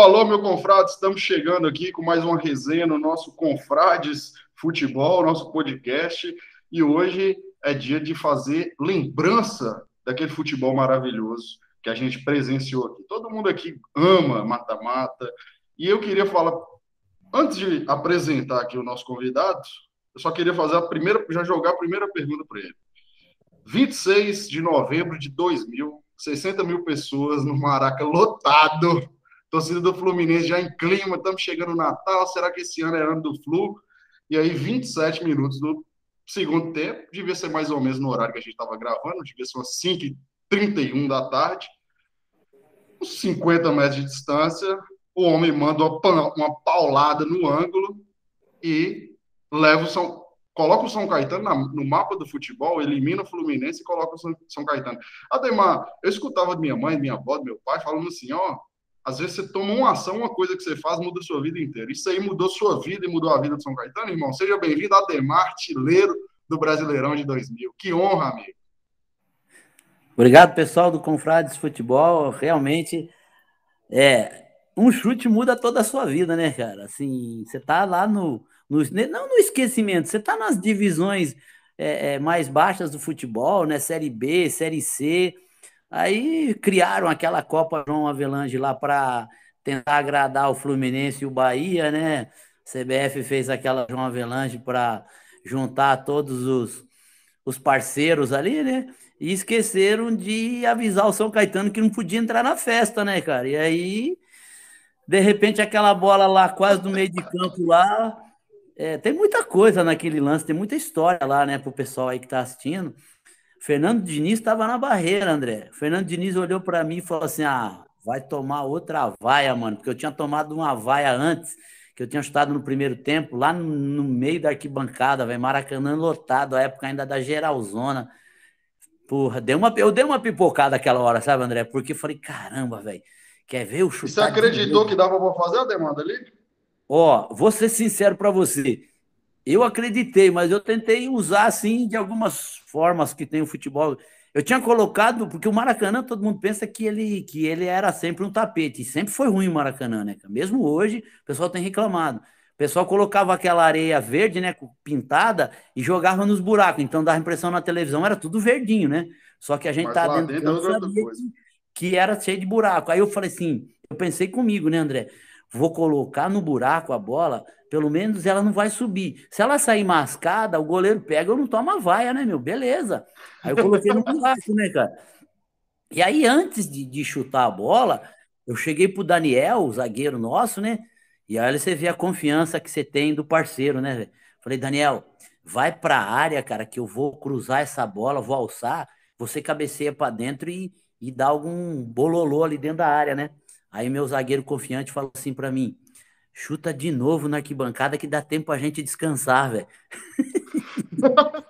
alô, meu confrade, estamos chegando aqui com mais uma resenha no nosso Confrades Futebol, nosso podcast, e hoje é dia de fazer lembrança daquele futebol maravilhoso que a gente presenciou aqui. Todo mundo aqui ama mata-mata, e eu queria falar, antes de apresentar aqui o nosso convidado, eu só queria fazer a primeira, já jogar a primeira pergunta para ele. 26 de novembro de 2000, 60 mil pessoas no Maraca lotado Torcida do Fluminense já em clima, estamos chegando no Natal, será que esse ano é ano do Flu? E aí, 27 minutos do segundo tempo, devia ser mais ou menos no horário que a gente estava gravando, devia ser umas 5h31 da tarde, uns 50 metros de distância, o homem manda uma, paulada no ângulo e leva o São, coloca o São Caetano na, no mapa do futebol, elimina o Fluminense e coloca o São, São Caetano. Ademar, eu escutava minha mãe, minha avó, meu pai falando assim, ó, às vezes você toma uma ação, uma coisa que você faz, muda a sua vida inteira. Isso aí mudou sua vida e mudou a vida do São Caetano, irmão. Seja bem-vindo, Ademar, artilheiro do Brasileirão de 2000. Que honra, amigo. Obrigado, pessoal do Confrades Futebol. Realmente, é, um chute muda toda a sua vida, né, cara? Assim, você tá lá no, no não no esquecimento, você tá nas divisões é, é, mais baixas do futebol, né? Série B, Série C Aí criaram aquela Copa João Avelange lá para tentar agradar o Fluminense e o Bahia, né? CBF fez aquela João Avelange para juntar todos os, os parceiros ali, né? E esqueceram de avisar o São Caetano que não podia entrar na festa, né, cara? E aí, de repente, aquela bola lá, quase no meio de campo lá. É, tem muita coisa naquele lance, tem muita história lá, né, pro pessoal aí que tá assistindo. Fernando Diniz estava na barreira, André. Fernando Diniz olhou para mim e falou assim: ah, vai tomar outra vaia, mano, porque eu tinha tomado uma vaia antes, que eu tinha chutado no primeiro tempo, lá no, no meio da arquibancada, velho, Maracanã lotado, a época ainda da geralzona. Porra, deu uma, eu dei uma pipocada aquela hora, sabe, André? Porque falei, caramba, velho, quer ver o chute? Você acreditou que dava para fazer a demanda ali? Ó, vou ser sincero para você. Eu acreditei, mas eu tentei usar assim de algumas formas que tem o futebol. Eu tinha colocado, porque o Maracanã, todo mundo pensa que ele, que ele era sempre um tapete, e sempre foi ruim o Maracanã, né? Mesmo hoje, o pessoal tem reclamado. O pessoal colocava aquela areia verde, né, pintada, e jogava nos buracos. Então dava a impressão na televisão, era tudo verdinho, né? Só que a gente Mas tá dentro, dentro sabia que, que era cheio de buraco. Aí eu falei assim, eu pensei comigo, né, André? Vou colocar no buraco a bola pelo menos ela não vai subir. Se ela sair mascada, o goleiro pega, eu não toma vaia, né, meu? Beleza. Aí eu coloquei no buraco, né, cara? E aí, antes de, de chutar a bola, eu cheguei pro Daniel, o zagueiro nosso, né? E aí você vê a confiança que você tem do parceiro, né? Falei, Daniel, vai pra área, cara, que eu vou cruzar essa bola, vou alçar, você cabeceia para dentro e, e dá algum bololô ali dentro da área, né? Aí meu zagueiro confiante falou assim para mim: Chuta de novo na arquibancada que dá tempo a gente descansar, velho.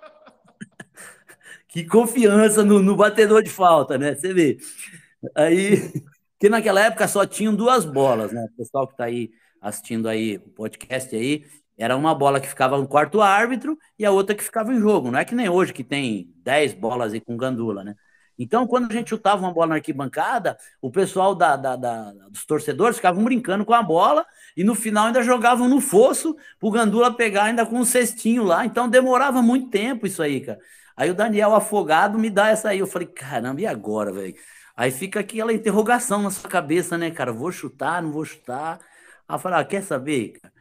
que confiança no, no, batedor de falta, né? Você vê. Aí, que naquela época só tinham duas bolas, né? O pessoal que tá aí assistindo aí o podcast aí, era uma bola que ficava no quarto árbitro e a outra que ficava em jogo. Não é que nem hoje que tem 10 bolas aí com gandula, né? Então, quando a gente chutava uma bola na arquibancada, o pessoal da, da, da, dos torcedores ficavam brincando com a bola e no final ainda jogavam no fosso pro Gandula pegar ainda com um cestinho lá. Então demorava muito tempo isso aí, cara. Aí o Daniel afogado me dá essa aí. Eu falei, caramba, e agora, velho? Aí fica aquela interrogação na sua cabeça, né, cara? Vou chutar, não vou chutar. Aí eu falei, ah, quer saber, cara?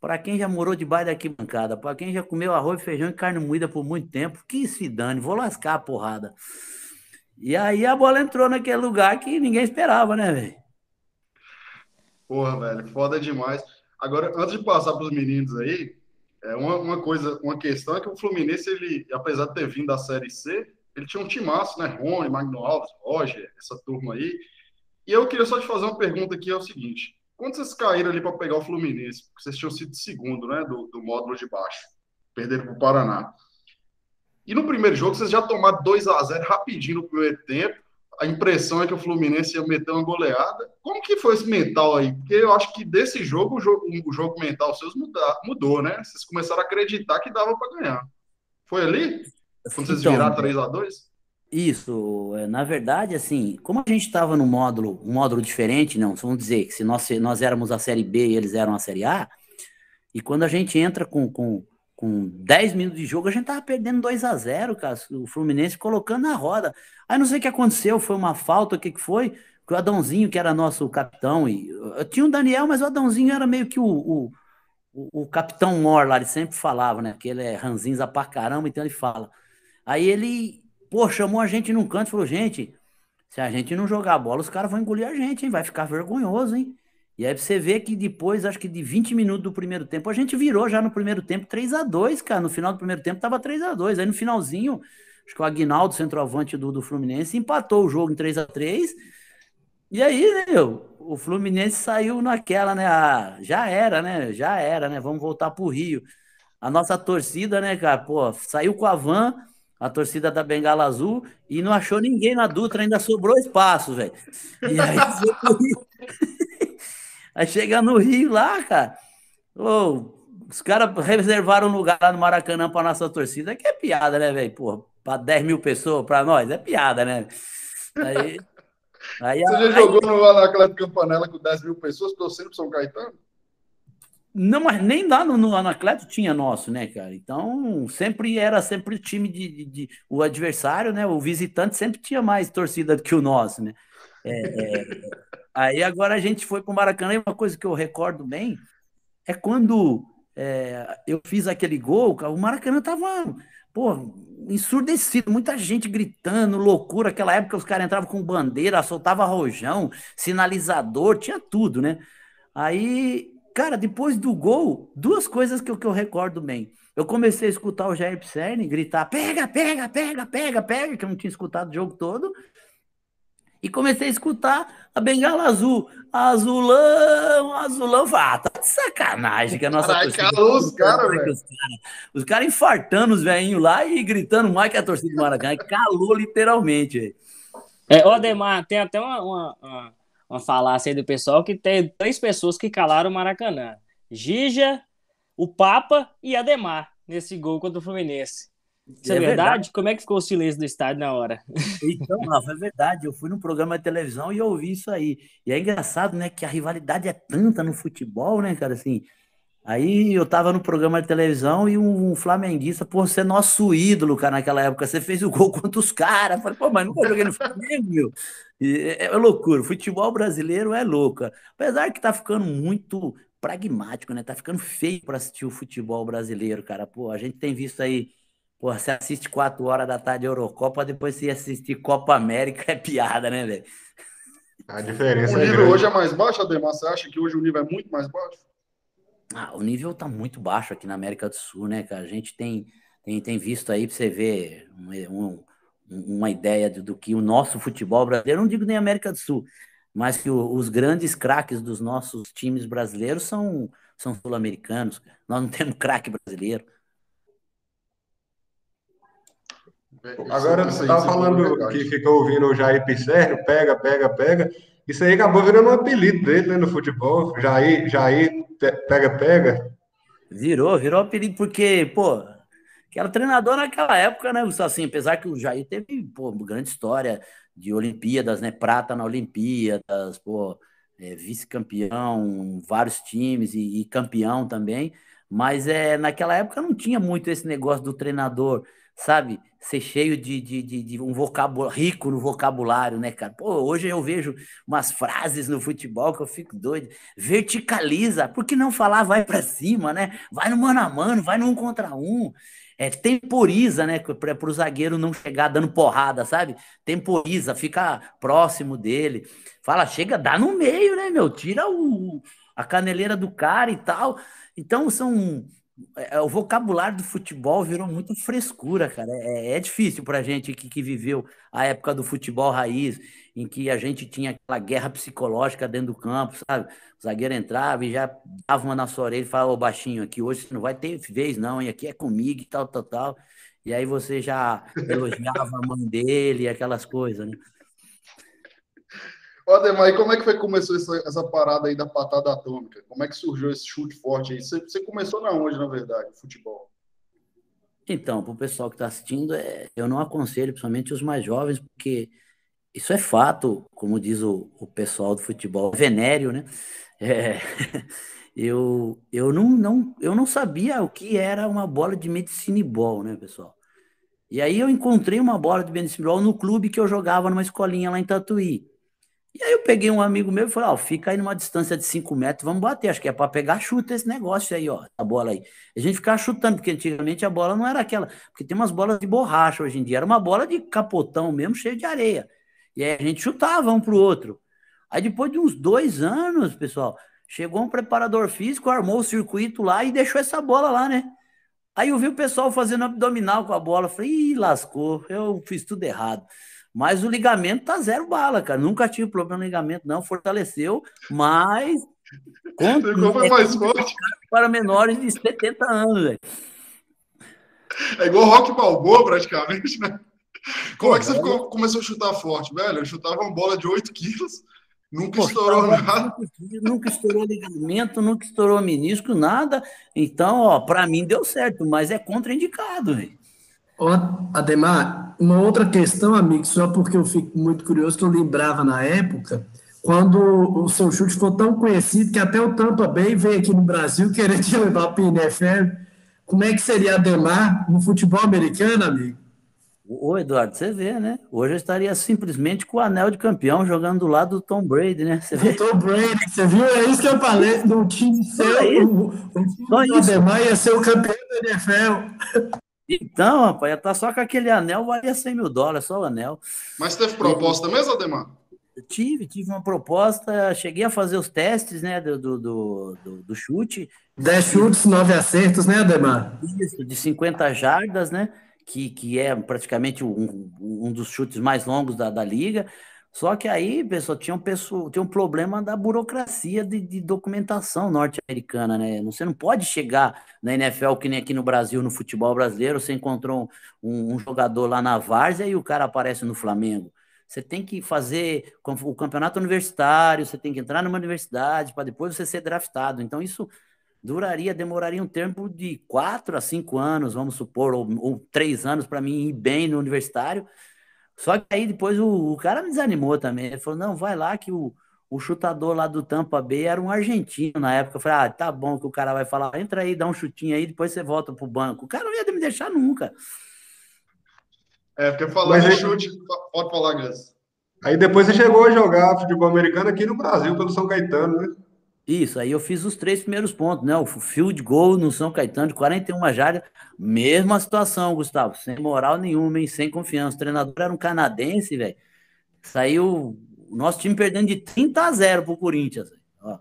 Para quem já morou debaixo da arquibancada, para quem já comeu arroz, feijão e carne moída por muito tempo, que se dane, vou lascar a porrada. E aí a bola entrou naquele lugar que ninguém esperava, né, velho? Porra, velho, foda demais. Agora, antes de passar para os meninos aí, é uma, uma, coisa, uma questão é que o Fluminense, ele, apesar de ter vindo da Série C, ele tinha um timaço, né? Rony, Magno Alves, Roger, essa turma aí. E eu queria só te fazer uma pergunta aqui, é o seguinte. Quando vocês caíram ali para pegar o Fluminense, porque vocês tinham sido segundo, né, do, do módulo de baixo, perderam para o Paraná. E no primeiro jogo, vocês já tomaram 2 a 0 rapidinho no primeiro tempo, a impressão é que o Fluminense ia meter uma goleada. Como que foi esse mental aí? Porque eu acho que desse jogo, o jogo, o jogo mental seus mudar, mudou, né? Vocês começaram a acreditar que dava para ganhar. Foi ali? Quando vocês então, viraram 3 a 2 Isso, é, na verdade, assim, como a gente estava no módulo, um módulo diferente, não, vamos dizer que se nós, nós éramos a série B e eles eram a série A, e quando a gente entra com, com, com 10 minutos de jogo, a gente tava perdendo 2 a 0 cara, o Fluminense colocando na roda. Aí não sei o que aconteceu, foi uma falta, o que que foi? Que o Adãozinho, que era nosso capitão, e eu tinha o Daniel, mas o Adãozinho era meio que o, o, o, capitão Mor lá, ele sempre falava, né, que ele é ranzinza pra caramba, então ele fala. Aí ele Pô, chamou a gente num canto e falou: gente, se a gente não jogar bola, os caras vão engolir a gente, hein? Vai ficar vergonhoso, hein? E aí você vê que depois, acho que de 20 minutos do primeiro tempo, a gente virou já no primeiro tempo 3 a 2 cara. No final do primeiro tempo tava 3 a 2 Aí no finalzinho, acho que o Aguinaldo, centroavante do, do Fluminense, empatou o jogo em 3 a 3 E aí, né, meu? O Fluminense saiu naquela, né? Ah, já era, né? Já era, né? Vamos voltar pro Rio. A nossa torcida, né, cara? Pô, saiu com a van a torcida da Bengala Azul e não achou ninguém na Dutra, ainda sobrou espaço, velho. E aí, aí chega no Rio lá, cara. Oh, os caras reservaram um lugar lá no Maracanã para nossa torcida, que é piada, né, velho? Pô, para 10 mil pessoas, para nós, é piada, né? Aí, aí, Você já aí, jogou no, na Atlético Campanella com 10 mil pessoas torcendo para São Caetano? Não, mas nem lá no, no Anacleto tinha nosso, né, cara? Então, sempre era sempre o time de, de, de, o adversário, né? O visitante sempre tinha mais torcida do que o nosso, né? É, é, aí agora a gente foi para o Maracanã e uma coisa que eu recordo bem é quando é, eu fiz aquele gol, o Maracanã tava, pô, ensurdecido, muita gente gritando, loucura. Aquela época os caras entravam com bandeira, soltava rojão, sinalizador, tinha tudo, né? Aí Cara, depois do gol, duas coisas que eu, que eu recordo bem. Eu comecei a escutar o Jair Pisserni gritar: pega, pega, pega, pega, pega, que eu não tinha escutado o jogo todo. E comecei a escutar a bengala azul. Azulão, azulão. Ah, tá de sacanagem que a nossa Carai, torcida. Calou os caras, velho. Os caras cara infartando os velhinhos lá e gritando mais que a torcida do Maracanã. Calou literalmente, velho. É, ô, Ademar, tem até uma, uma, uma uma falácia aí do pessoal que tem três pessoas que calaram o Maracanã: Gija, o Papa e Ademar nesse gol contra o Fluminense. Isso é, é verdade? verdade? Como é que ficou o silêncio do estádio na hora? Então, Rafa, é verdade. Eu fui num programa de televisão e ouvi isso aí. E é engraçado, né, que a rivalidade é tanta no futebol, né, cara, assim. Aí eu tava no programa de televisão e um, um flamenguista, pô, você é nosso ídolo, cara, naquela época. Você fez o gol contra os caras. Falei, pô, mas nunca joguei no Flamengo, meu. É, é, loucura. O futebol brasileiro é louca. Apesar que tá ficando muito pragmático, né? Tá ficando feio para assistir o futebol brasileiro, cara. Pô, a gente tem visto aí, pô, você assiste quatro horas da tarde Eurocopa, depois você assistir Copa América, é piada, né, velho? A diferença o é nível é hoje é mais baixo, Ademar? Você acha que hoje o nível é muito mais baixo? Ah, o nível tá muito baixo aqui na América do Sul, né, cara? A gente tem, tem, tem visto aí para você ver um, um, uma ideia do, do, que o nosso futebol brasileiro, não digo nem América do Sul, mas que o, os grandes craques dos nossos times brasileiros são, são sul-americanos. Nós não temos craque brasileiro. Agora você estava falando que fica ouvindo o Jair Pisserno, pega, pega, pega. Isso aí acabou virando um apelido dele né, no futebol. Jair, Jair pega, pega. Virou, virou apelido, porque, pô, que era treinador naquela época, né, assim, apesar que o Jair teve, pô, grande história de Olimpíadas, né, prata na Olimpíadas, pô, é, vice-campeão, vários times e, e, campeão também, mas é, naquela época não tinha muito esse negócio do treinador sabe, ser cheio de, de, de, de, um vocabulário rico no vocabulário, né, cara? Pô, hoje eu vejo umas frases no futebol que eu fico doido. Verticaliza, por que não falar vai para cima, né? Vai no mano a mano, vai no um contra um. É, temporiza, né? Para o zagueiro não chegar dando porrada, sabe? Temporiza, fica próximo dele. Fala, chega, dá no meio, né, meu? Tira o, a caneleira do cara e tal. Então, são o vocabulário do futebol virou muito frescura, cara. É, é difícil para a gente que, que, viveu a época do futebol raiz, em que a gente tinha aquela guerra psicológica dentro do campo, sabe? O zagueiro entrava e já dava uma na sua orelha e falava, ô baixinho, aqui hoje você não vai ter vez, não, e aqui é comigo e tal, tal, tal. E aí você já elogiava a mãe dele e aquelas coisas, né? Ademar, e como é que foi começou essa, essa parada aí da patada atômica? Como é que surgiu esse chute forte aí? Você, você começou na onde, na verdade, futebol? Então, para o pessoal que está assistindo, é, eu não aconselho, principalmente os mais jovens, porque isso é fato, como diz o, o pessoal do futebol, venéreo, né? É, eu, eu, não, não, eu não sabia o que era uma bola de medicine ball, né, pessoal? E aí eu encontrei uma bola de medicine ball no clube que eu jogava numa escolinha lá em Tatuí. E aí eu peguei um amigo meu e falei, ó, oh, fica aí numa distância de 5 metros, vamos bater. Acho que é para pegar chuta esse negócio aí, ó, a bola aí. A gente ficava chutando, porque antigamente a bola não era aquela. Porque tem umas bolas de borracha hoje em dia, era uma bola de capotão mesmo, cheia de areia. E aí a gente chutava um pro outro. Aí depois de uns dois anos, pessoal, chegou um preparador físico, armou o circuito lá e deixou essa bola lá, né? Aí eu vi o pessoal fazendo abdominal com a bola. Falei, ih, lascou, eu fiz tudo errado. Mas o ligamento tá zero bala, cara. Nunca tive problema no ligamento, não. Fortaleceu, mas. Como foi mais forte? Para menores de 70 anos, velho. É igual rock balboa, praticamente, né? Como é que você ficou, começou a chutar forte, velho? Eu chutava uma bola de 8 quilos, nunca Pô, estourou nada. Nunca estourou ligamento, nunca estourou menisco, nada. Então, ó, para mim deu certo, mas é contraindicado, velho. Ademar, uma outra questão, amigo, só porque eu fico muito curioso, que eu lembrava na época, quando o seu chute ficou tão conhecido que até o Tampa Bay veio aqui no Brasil querendo te levar para o NFL. Como é que seria Ademar no futebol americano, amigo? Ô, Eduardo, você vê, né? Hoje eu estaria simplesmente com o anel de campeão jogando do lado do Tom Brady, né? Você vê? Tom Brady, você viu? É isso que eu falei, do time seu, o, o time do Ademar ia ser o campeão da NFL. Então, rapaz, tá só com aquele anel, valia 100 mil dólares, só o anel. Mas teve proposta mesmo, Ademar? Tive, tive uma proposta, cheguei a fazer os testes, né, do, do, do, do chute. 10 chutes, 9 acertos, né, Ademar? Isso, de 50 jardas, né, que, que é praticamente um, um dos chutes mais longos da, da liga. Só que aí, pessoal, tinha um, pessoal, tinha um problema da burocracia de, de documentação norte-americana, né? Você não pode chegar na NFL, que nem aqui no Brasil, no futebol brasileiro, você encontrou um, um jogador lá na Várzea e o cara aparece no Flamengo. Você tem que fazer o campeonato universitário, você tem que entrar numa universidade para depois você ser draftado. Então, isso duraria, demoraria um tempo de quatro a cinco anos, vamos supor, ou, ou três anos para mim ir bem no universitário só que aí depois o, o cara me desanimou também. Ele falou: não, vai lá que o, o chutador lá do Tampa Bay era um argentino na época. Eu falei: ah, tá bom que o cara vai falar, entra aí, dá um chutinho aí, depois você volta pro banco. O cara não ia me deixar nunca. É, porque falando de chute, pode falar, Gus. Aí depois você chegou a jogar futebol americano aqui no Brasil, pelo São Caetano, né? Isso, aí eu fiz os três primeiros pontos, né? O field goal no São Caetano de 41 jardas, mesma situação, Gustavo, sem moral nenhuma, hein? sem confiança. O treinador era um canadense, velho. Saiu o nosso time perdendo de 30 a 0 pro Corinthians. Ó.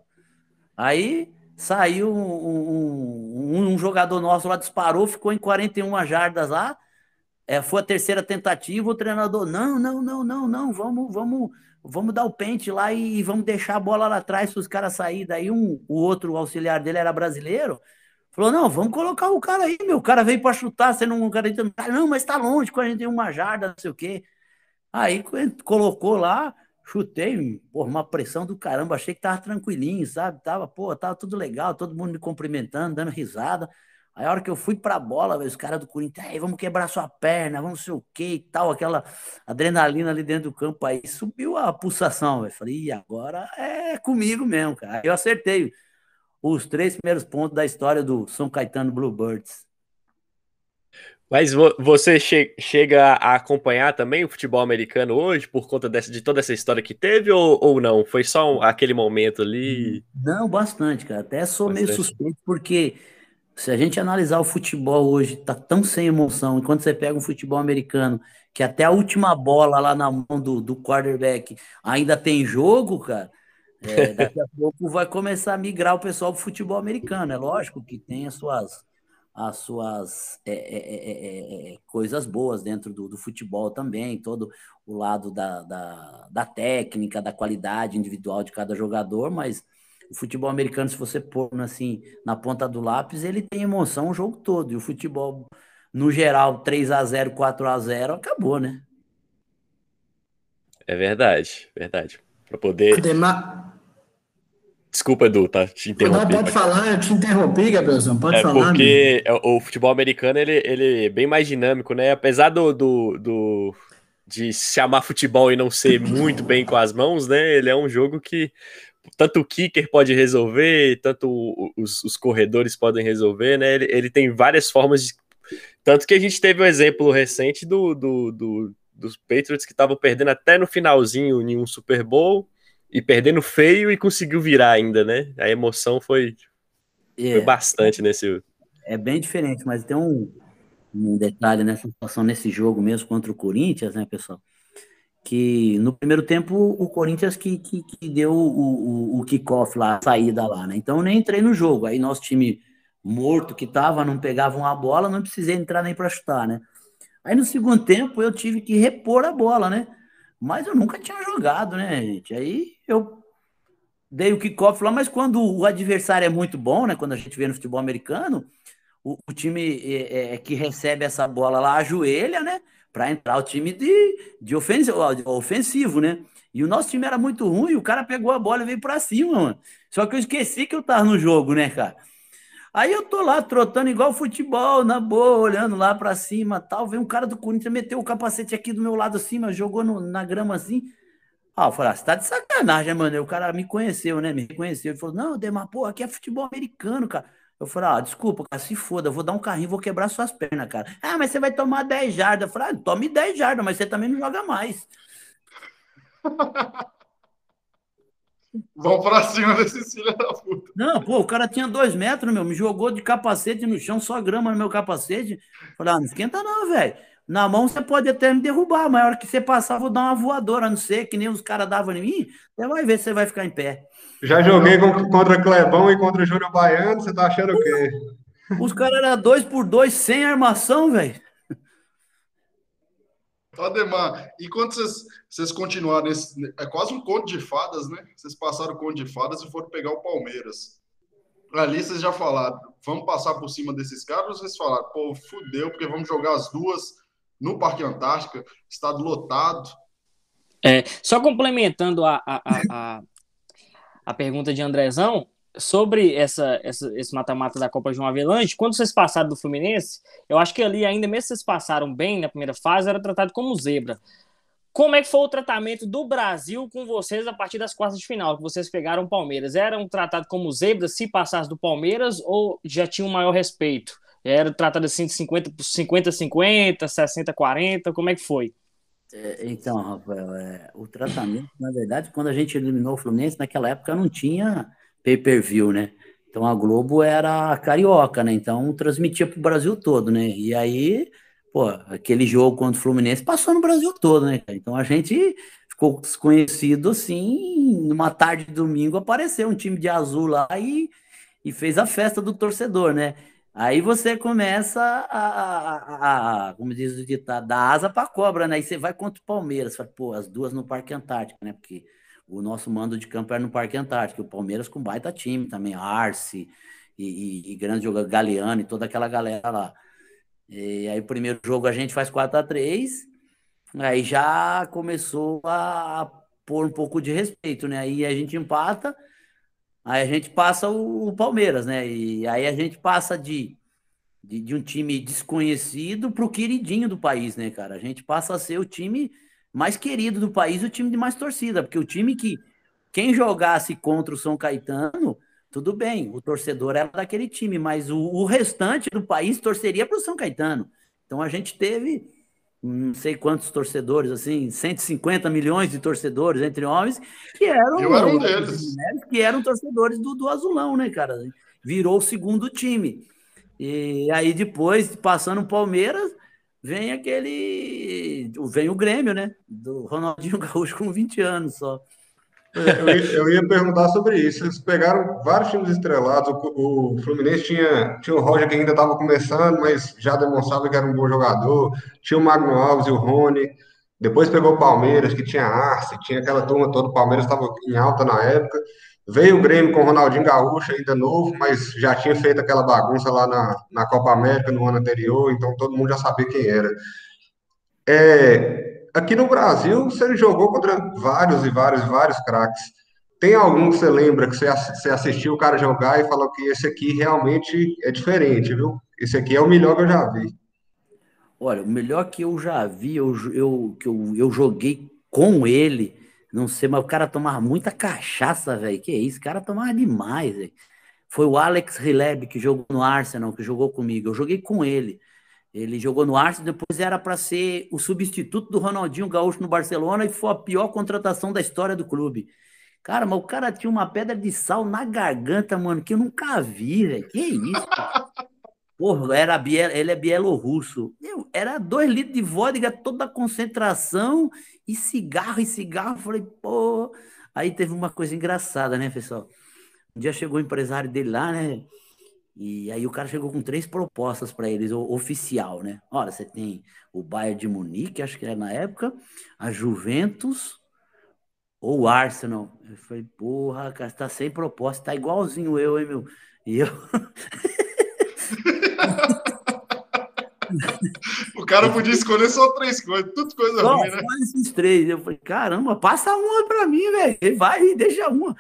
Aí saiu um, um, um, jogador nosso lá, disparou, ficou em 41 jardas lá. É, foi a terceira tentativa, o treinador, não, não, não, não, não, vamos, vamos vamos dar o pente lá e vamos deixar a bola lá atrás para os caras saírem. Daí um, o outro auxiliar dele era brasileiro. Falou, não, vamos colocar o cara aí, meu. O cara veio para chutar, você não acredita. Não, mas tá longe, quando a gente tem uma jarda, não sei o quê. Aí colocou lá, chutei, por uma pressão do caramba, achei que tava tranquilinho, sabe? Tava, pô, tava tudo legal, todo mundo me cumprimentando, dando risada. Aí a hora que eu fui pra bola, os caras do Corinthians, aí vamos quebrar sua perna, vamos sei o que e tal, aquela adrenalina ali dentro do campo, aí subiu a pulsação, velho. Falei, e agora é comigo mesmo, cara. Eu acertei os três primeiros pontos da história do São Caetano Bluebirds. Mas você che chega a acompanhar também o futebol americano hoje por conta dessa, de toda essa história que teve ou, ou não? Foi só um, aquele momento ali? Não, bastante, cara. Até sou bastante. meio suspeito porque se a gente analisar o futebol hoje, tá tão sem emoção. Enquanto você pega um futebol americano, que até a última bola lá na mão do, do quarterback ainda tem jogo, cara. É, daqui a pouco vai começar a migrar o pessoal pro futebol americano. É lógico que tem as suas, as suas é, é, é, é coisas boas dentro do, do, futebol também, todo o lado da, da, da técnica, da qualidade individual de cada jogador, mas o futebol americano, se você pôr assim na ponta do lápis, ele tem emoção o jogo todo. E o futebol, no geral, 3 a 0 4 a 0 acabou, né? É verdade, verdade. Para poder. Ademar... Desculpa, Edu, tá? Te interrompi. Não, pode falar, eu te interrompi, Gabrielzão, pode é falar. Porque amigo. o futebol americano, ele, ele é bem mais dinâmico, né? Apesar do, do, do, de se chamar futebol e não ser muito bem com as mãos, né? Ele é um jogo que tanto o kicker pode resolver, tanto os, os corredores podem resolver, né? Ele, ele, tem várias formas de. Tanto que a gente teve um exemplo recente do, do, do dos Patriots que estavam perdendo até no finalzinho em um Super Bowl e perdendo feio e conseguiu virar ainda, né? A emoção foi, é, foi bastante nesse. É bem diferente, mas tem um, um detalhe nessa situação, nesse jogo mesmo contra o Corinthians, né, pessoal? Que no primeiro tempo o Corinthians que, que, que deu o, o, o kickoff lá, a saída lá, né? Então eu nem entrei no jogo. Aí nosso time morto que tava, não pegava uma bola, não precisei entrar nem para chutar, né? Aí no segundo tempo eu tive que repor a bola, né? Mas eu nunca tinha jogado, né, gente? Aí eu dei o kickoff lá, mas quando o adversário é muito bom, né? Quando a gente vê no futebol americano, o, o time é, é, que recebe essa bola lá ajoelha, né? Para entrar o time de, de ofensivo, ofensivo, né? E o nosso time era muito ruim, o cara pegou a bola e veio para cima, mano. Só que eu esqueci que eu tava no jogo, né, cara? Aí eu tô lá trotando igual futebol, na boa, olhando lá para cima, tal. Vem um cara do Corinthians meteu o capacete aqui do meu lado assim, jogou no, na grama assim. Ah, eu falei, ah, você tá de sacanagem, mano. O cara me conheceu, né? Me reconheceu. Ele falou, não, Demar, pô, aqui é futebol americano, cara. Eu falei, ah, desculpa, cara, se foda, eu vou dar um carrinho, vou quebrar suas pernas, cara. Ah, mas você vai tomar 10 jardas. Eu falei, ah, tome 10 jardas, mas você também não joga mais. Vão pra cima desse filho da puta. Não, pô, o cara tinha dois metros, meu, me jogou de capacete no chão, só grama no meu capacete. Falei, ah, não esquenta não, velho. Na mão você pode até me derrubar, mas a hora que você passar, vou dar uma voadora, não ser que nem os caras davam em mim, você vai ver se você vai ficar em pé. Já joguei contra Clebão e contra Júnior Baiano, você tá achando o quê? Os caras eram dois por dois, sem armação, velho. Ademar, e quando vocês, vocês continuaram nesse. É quase um conto de fadas, né? Vocês passaram o conto de fadas e foram pegar o Palmeiras. Ali vocês já falaram, vamos passar por cima desses caras, ou vocês falaram, pô, fudeu, porque vamos jogar as duas no Parque Antártica, estado lotado. É, só complementando a, a, a, a, a pergunta de Andrezão, sobre essa, essa, esse mata-mata da Copa João Avelange, quando vocês passaram do Fluminense, eu acho que ali, ainda mesmo vocês passaram bem na primeira fase, era tratado como zebra. Como é que foi o tratamento do Brasil com vocês a partir das quartas de final, que vocês pegaram o Palmeiras? Era um tratado como zebra se passasse do Palmeiras ou já tinha um maior respeito? Era tratado assim de 50-50, 60-40? Como é que foi? É, então, Rafael, é, o tratamento, na verdade, quando a gente eliminou o Fluminense, naquela época não tinha pay-per-view, né? Então a Globo era carioca, né? Então transmitia para o Brasil todo, né? E aí, pô, aquele jogo contra o Fluminense passou no Brasil todo, né? Então a gente ficou conhecido assim, numa tarde de domingo apareceu um time de azul lá e, e fez a festa do torcedor, né? Aí você começa a, a, a, como diz o ditado, dar asa para cobra, né? Aí você vai contra o Palmeiras, fala, pô, as duas no Parque Antártico, né? Porque o nosso mando de campo era no Parque Antártico, o Palmeiras com baita time também, Arce e, e, e grande jogador Galeano e toda aquela galera lá. E aí o primeiro jogo a gente faz 4 a 3 aí já começou a pôr um pouco de respeito, né? Aí a gente empata, aí a gente passa o, o Palmeiras, né? E aí a gente passa de, de, de um time desconhecido para o queridinho do país, né, cara? A gente passa a ser o time mais querido do país o time de mais torcida, porque o time que quem jogasse contra o São Caetano, tudo bem, o torcedor era daquele time, mas o, o restante do país torceria para o São Caetano. Então a gente teve não sei quantos torcedores, assim, 150 milhões de torcedores entre homens, que eram, Eu era um deles. que eram torcedores do, do Azulão, né, cara? Virou o segundo time. E aí depois, passando o Palmeiras, vem aquele. Vem o Grêmio, né? Do Ronaldinho Gaúcho com 20 anos só. Eu ia, perguntar sobre isso. Eles pegaram vários times estrelados. O, o Fluminense tinha, tinha o Roger que ainda estava começando, mas já demonstrava que era um bom jogador. Tinha o Magno Alves e o Rony. Depois pegou o Palmeiras, que tinha Arce, tinha aquela turma toda. O Palmeiras estava em alta na época. Veio o Grêmio com o Ronaldinho Gaúcho, ainda novo, mas já tinha feito aquela bagunça lá na, na Copa América no ano anterior, então todo mundo já sabia quem era. É, aqui no Brasil, você jogou contra vários e vários, vários craques. Tem algum que você lembra que você assistiu o cara jogar e falou que esse aqui realmente é diferente, viu? Esse aqui é o melhor que eu já vi. Olha, o melhor que eu já vi, eu, eu, que eu, eu joguei com ele, não sei, mas o cara tomava muita cachaça, velho. Que isso, o cara tomava demais, velho. Foi o Alex Rileb que jogou no Arsenal, que jogou comigo. Eu joguei com ele. Ele jogou no Arsenal, depois era para ser o substituto do Ronaldinho Gaúcho no Barcelona e foi a pior contratação da história do clube. Cara, mas o cara tinha uma pedra de sal na garganta, mano, que eu nunca vi, velho. Que isso? Cara? Porra, era biel, ele é bielorrusso. Eu, era dois litros de vodka, toda a concentração, e cigarro, e cigarro. Falei, pô. Aí teve uma coisa engraçada, né, pessoal? Um dia chegou o empresário dele lá, né? E aí o cara chegou com três propostas para eles, oficial, né? Olha, você tem o Bayern de Munique, acho que era na época, a Juventus ou o Arsenal. Eu falei, porra, cara, tá sem proposta, tá igualzinho eu, hein, meu? E eu. o cara podia escolher só três coisas, tudo coisa Não, ruim, né? esses três. Eu falei, caramba, passa uma para mim, velho. Vai e deixa uma.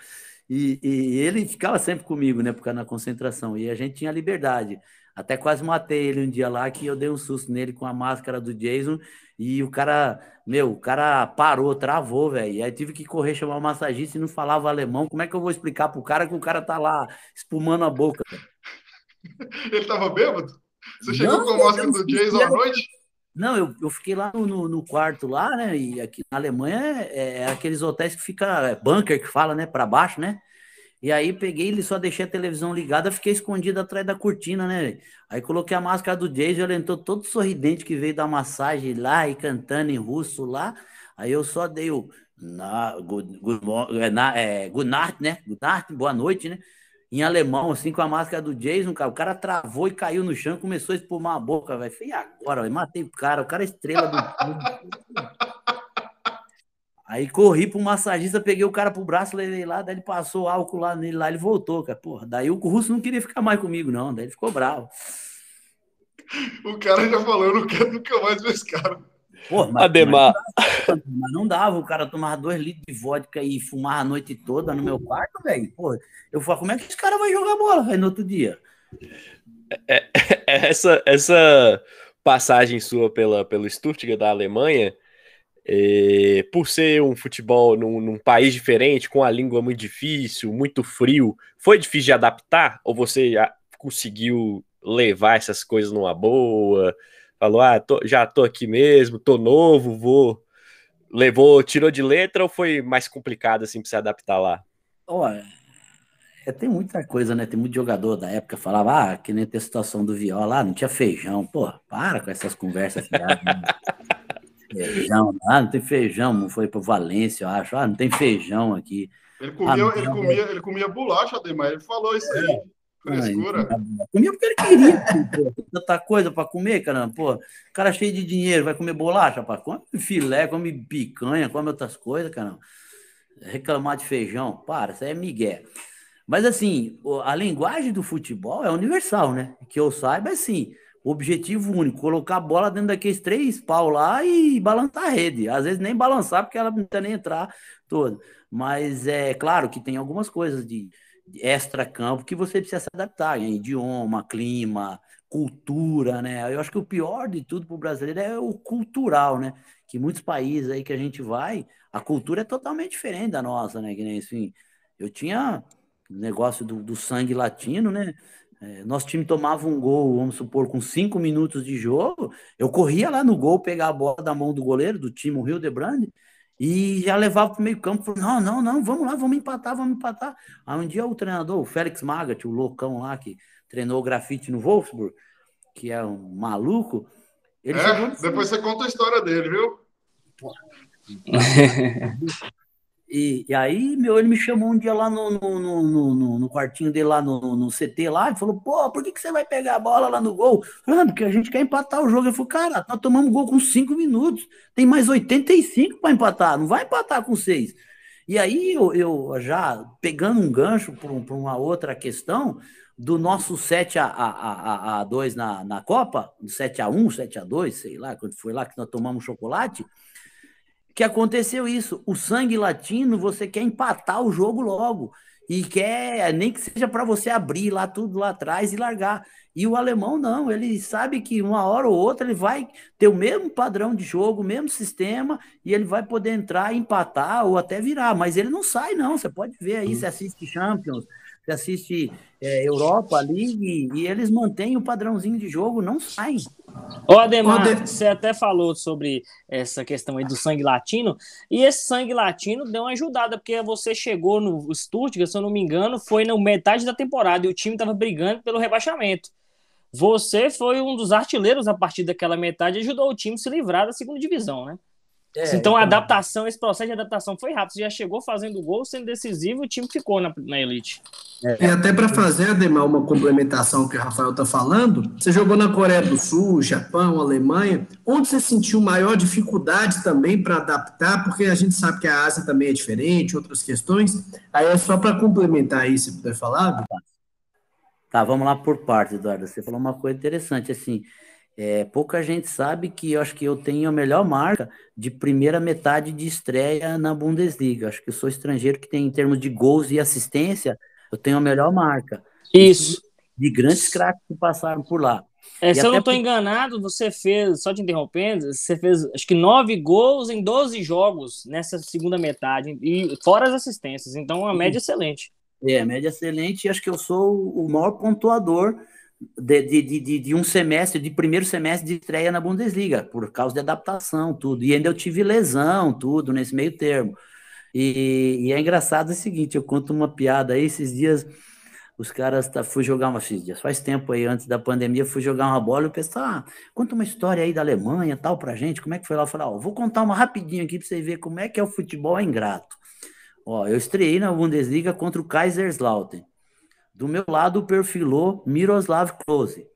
E, e, ele ficava sempre comigo, né? Porque na concentração. E a gente tinha liberdade. Até quase matei ele um dia lá que eu dei um susto nele com a máscara do Jason. E o cara, meu, o cara parou, travou, velho. E aí tive que correr chamar o massagista e não falava alemão. Como é que eu vou explicar pro cara que o cara tá lá espumando a boca? Ele tava bêbado? Você chegou não, com a máscara do Jason à noite? Não, eu, eu fiquei lá no, no quarto lá, né? E aqui na Alemanha é, é aqueles hotéis que fica é bunker que fala, né? Para baixo, né? E aí peguei, ele só deixei a televisão ligada, fiquei escondido atrás da cortina, né? Aí coloquei a máscara do Jason, ele entrou todo sorridente que veio dar massagem lá e cantando em russo lá. Aí eu só dei o na, good, good, é, na, é, good night, né? Good night, boa noite, né? Em alemão, assim, com a máscara do Jason, cara. O cara travou e caiu no chão, começou a espumar a boca, velho. Falei, agora, véio? matei o cara, o cara é estrela do. Aí corri pro massagista, peguei o cara pro braço, levei lá, daí ele passou álcool lá nele, lá ele voltou, cara. Porra, daí o russo não queria ficar mais comigo, não, daí ele ficou bravo. O cara já falou, eu não quero nunca mais ver esse cara. Pô, mas, Ademar. Mas, não dava, o cara tomava dois litros de vodka e fumava a noite toda no meu quarto, velho. Pô, eu falo, como é que esse cara vai jogar bola no outro dia? É, é, essa, essa passagem sua pela, pelo Stuttgart da Alemanha, é, por ser um futebol num, num, país diferente, com a língua muito difícil, muito frio, foi difícil de adaptar? Ou você conseguiu levar essas coisas numa boa? Falou, ah, tô, já tô aqui mesmo, tô novo, vou. Levou, tirou de letra ou foi mais complicado assim para se adaptar lá? Olha, é, tem muita coisa, né? Tem muito jogador da época que falava, ah, que nem tem a situação do Viola, ah, não tinha feijão. Pô, para com essas conversas. feijão, ah, não tem feijão, não foi para Valência, eu acho, ah, não tem feijão aqui. Ele comia, ah, ele comia, ele comia bolacha, Ademar, ele falou isso aí. É. Frescura. Comia porque ele queria. Tanta coisa para comer, caramba. Pô, cara cheio de dinheiro, vai comer bolacha, pá. Come filé, come picanha, come outras coisas, caramba. Reclamar de feijão, para, isso aí é migué. Mas assim, a linguagem do futebol é universal, né? Que eu saiba, é assim, objetivo único, colocar a bola dentro daqueles três pau lá e balançar a rede. Às vezes nem balançar, porque ela não precisa nem entrar toda. Mas é claro que tem algumas coisas de extra-campo que você precisa se adaptar, em idioma, clima, cultura, né? Eu acho que o pior de tudo para o brasileiro é o cultural, né? Que muitos países aí que a gente vai, a cultura é totalmente diferente da nossa, né? Que nem assim, eu tinha negócio do, do sangue latino, né? É, nosso time tomava um gol, vamos supor, com cinco minutos de jogo, eu corria lá no gol pegar a bola da mão do goleiro, do time Rio de Brande, e já levava para o meio campo, falou, não, não, não, vamos lá, vamos empatar, vamos empatar. Aí um dia o treinador, o Félix Magath, o loucão lá que treinou o grafite no Wolfsburg, que é um maluco, ele é, depois você conta a história dele, viu? E, e, aí, meu, ele me chamou um dia lá no, no, no, no, no quartinho dele, lá no, no CT, lá, e falou, pô, por que, que você vai pegar a bola lá no gol? Ah, porque a gente quer empatar o jogo. Ele falou, cara, nós tomamos gol com cinco minutos, tem mais 85 para empatar, não vai empatar com seis. E aí, eu, eu já pegando um gancho para uma outra questão, do nosso 7 a, a, a, a 2 na, na Copa, 7 a 1, 7 a 2, sei lá, quando foi lá que nós tomamos chocolate, que aconteceu isso. O sangue latino, você quer empatar o jogo logo. E quer, nem que seja para você abrir lá tudo lá atrás e largar. E o alemão não, ele sabe que uma hora ou outra ele vai ter o mesmo padrão de jogo, o mesmo sistema, e ele vai poder entrar, empatar ou até virar, mas ele não sai, não. Você pode ver aí, você assiste Champions, você assiste é, Europa League, e eles mantêm o padrãozinho de jogo, não saem. Ô, Ademar, você até falou sobre essa questão aí do sangue latino, e esse sangue latino deu uma ajudada, porque você chegou no Stuttgart, se eu não me engano, foi na metade da temporada, e o time estava brigando pelo rebaixamento. Você foi um dos artilheiros a partir daquela metade e ajudou o time a se livrar da segunda divisão, né? É, então a então. adaptação, esse processo de adaptação foi rápido. Você já chegou fazendo gol, sendo decisivo, e o time ficou na, na elite. É. E até para fazer, Ademar, uma complementação que o Rafael está falando, você jogou na Coreia do Sul, Japão, Alemanha, onde você sentiu maior dificuldade também para adaptar, porque a gente sabe que a Ásia também é diferente, outras questões. Aí é só para complementar aí, se puder falar. Tá, vamos lá por partes, Eduardo. Você falou uma coisa interessante, assim, é, pouca gente sabe que eu acho que eu tenho a melhor marca de primeira metade de estreia na Bundesliga. Acho que eu sou estrangeiro que tem, em termos de gols e assistência, eu tenho a melhor marca. Isso. De, de grandes craques que passaram por lá. É, se eu não estou por... enganado, você fez, só te interrompendo, você fez acho que nove gols em 12 jogos nessa segunda metade, e fora as assistências, então uma média excelente. É, média excelente, e acho que eu sou o maior pontuador de, de, de, de, um semestre, de primeiro semestre de estreia na Bundesliga, por causa de adaptação, tudo. E ainda eu tive lesão, tudo, nesse meio termo. E, e é engraçado o seguinte, eu conto uma piada aí, esses dias os caras tá, fui jogar uma dias, faz tempo aí antes da pandemia, fui jogar uma bola e o pessoal, ah, conta uma história aí da Alemanha, tal pra gente, como é que foi lá? Eu falei, ó, vou contar uma rapidinho aqui para você ver como é que é o futebol ingrato. Ó, eu estreiei na Bundesliga contra o Kaiserslautern. Do meu lado perfilou Miroslav Klose,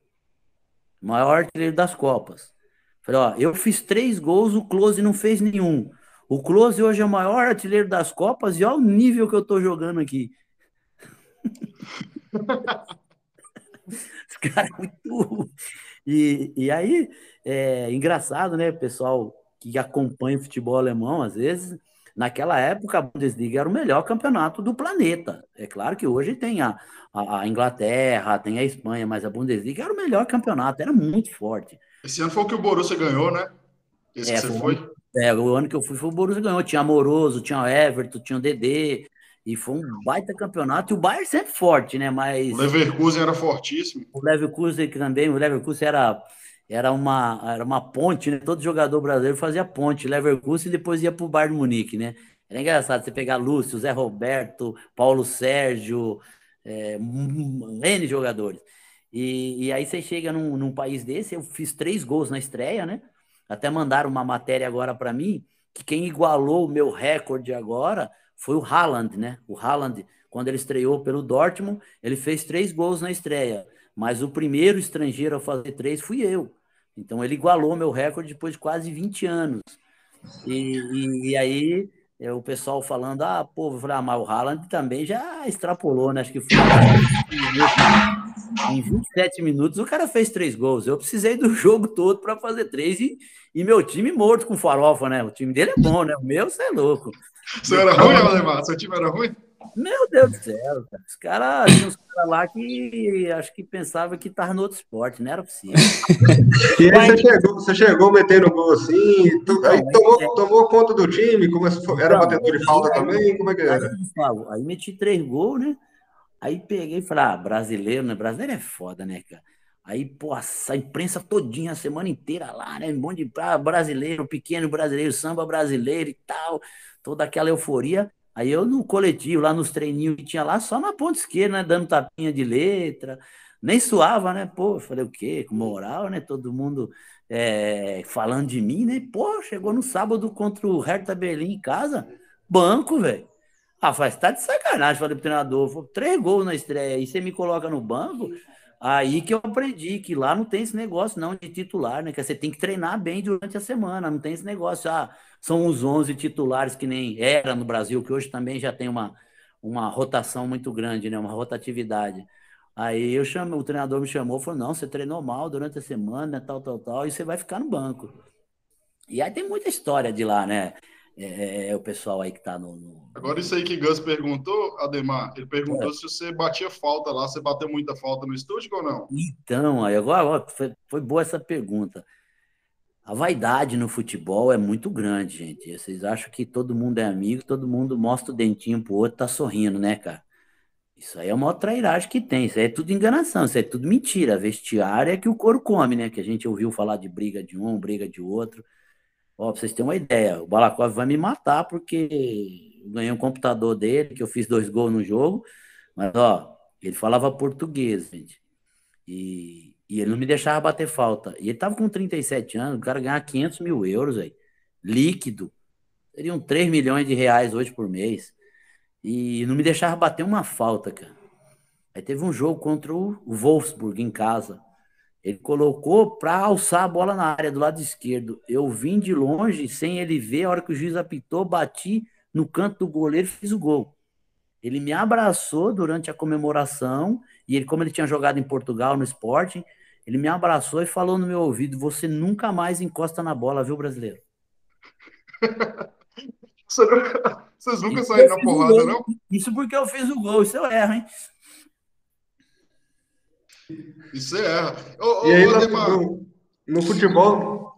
maior artilheiro das Copas. Falei, ó, eu fiz três gols, o Klose não fez nenhum. O Klose hoje é o maior artilheiro das Copas e olha o nível que eu tô jogando aqui. Os caras muito. E, e aí, é engraçado, né, pessoal que acompanha o futebol alemão, às vezes, Naquela época, a Bundesliga era o melhor campeonato do planeta. É claro que hoje tem a, a, Inglaterra, tem a Espanha, mas a Bundesliga era o melhor campeonato, era muito forte. Esse ano foi o que o Borussia ganhou, né? Esse é, que você foi? foi? É, o ano que eu fui foi o Borussia ganhou. Tinha Amoroso, tinha o Everton, tinha o Dedê. E foi um baita campeonato. E o Bayern sempre forte, né? Mas. O Leverkusen era fortíssimo. O Leverkusen também. O Leverkusen era era uma, era uma ponte, né? Todo jogador brasileiro fazia ponte, Leverkusen e depois ia para o Bayern Munique, né? Era engraçado você pegar Lúcio, Zé Roberto, Paulo Sérgio, é, N jogadores. E, e aí você chega num, num, país desse, eu fiz três gols na estreia, né? Até mandaram uma matéria agora para mim, que quem igualou o meu recorde agora foi o Haaland, né? O Haaland, quando ele estreou pelo Dortmund, ele fez três gols na estreia. Mas o primeiro estrangeiro a fazer três fui eu. Então ele igualou meu recorde depois de quase 20 anos. E, e, e aí é, o pessoal falando, ah, pô, mas o Haaland também já extrapolou, né? Acho que foi em 27 minutos o cara fez três gols. Eu precisei do jogo todo para fazer três e, e meu time morto com farofa, né? O time dele é bom, né? O meu, você é louco. Você era ruim, Alemar? Seu time era ruim? Meu Deus do céu, cara. Os caras, tinha uns caras lá que acho que pensava que tava no outro esporte, não era possível. E aí você chegou, você chegou metendo gol assim, tu, aí tomou, é... tomou conta do time, começou, era não, batedor de falta aí, também, como é que era? Aí, aí meti três gols, né? Aí peguei e falei, ah, brasileiro, né? Brasileiro é foda, né, cara? Aí, pô, a imprensa todinha, a semana inteira lá, né? Um monte de ah, brasileiro, pequeno brasileiro, samba brasileiro e tal, toda aquela euforia. Aí eu no coletivo, lá nos treininhos que tinha lá, só na ponta esquerda, né? Dando tapinha de letra, nem suava, né? Pô, falei o quê? Com moral, né? Todo mundo é, falando de mim, né? Pô, chegou no sábado contra o Hertha Berlim em casa, banco, velho. Ah, faz, tá de sacanagem, falei pro treinador. Três gols na estreia, aí você me coloca no banco. Aí que eu aprendi que lá não tem esse negócio não de titular, né? Que você tem que treinar bem durante a semana, não tem esse negócio. Ah, são os 11 titulares que nem era no Brasil, que hoje também já tem uma, uma rotação muito grande, né? Uma rotatividade. Aí eu chamo, o treinador me chamou, falou: "Não, você treinou mal durante a semana, tal, tal, tal, e você vai ficar no banco". E aí tem muita história de lá, né? é, é, o pessoal aí que tá no, no, Agora, isso aí que Gus perguntou, Ademar, ele perguntou é. se você batia falta lá, você bateu muita falta no estúdio ou não? Então, aí agora foi, foi boa essa pergunta. A vaidade no futebol é muito grande, gente. Vocês acham que todo mundo é amigo, todo mundo mostra o dentinho pro outro, tá sorrindo, né, cara? Isso aí é uma trairagem que tem. Isso aí é tudo enganação, isso aí é tudo mentira. Vestiário é que o couro come, né? Que a gente ouviu falar de briga de um, briga de outro. Ó, pra vocês terem uma ideia, o Balakov vai me matar porque eu ganhei um computador dele, que eu fiz dois gols no jogo, mas ó, ele falava português, gente. E, e ele não me deixava bater falta. E ele tava com 37 anos, o cara ganhar 500 mil euros aí, líquido. Seriam 3 milhões de reais hoje por mês. E não me deixava bater uma falta, cara. Aí teve um jogo contra o Wolfsburg em casa. Ele colocou para alçar a bola na área do lado esquerdo. Eu vim de longe, sem ele ver, a hora que o juiz apitou, bati no canto do goleiro e fiz o gol. Ele me abraçou durante a comemoração, e ele, como ele tinha jogado em Portugal no Sporting, ele me abraçou e falou no meu ouvido: Você nunca mais encosta na bola, viu, brasileiro? Vocês nunca saíram na porrada, não? Isso porque eu fiz o gol, isso eu erro, hein? Isso é erra. Ô, e aí, no, no, futebol,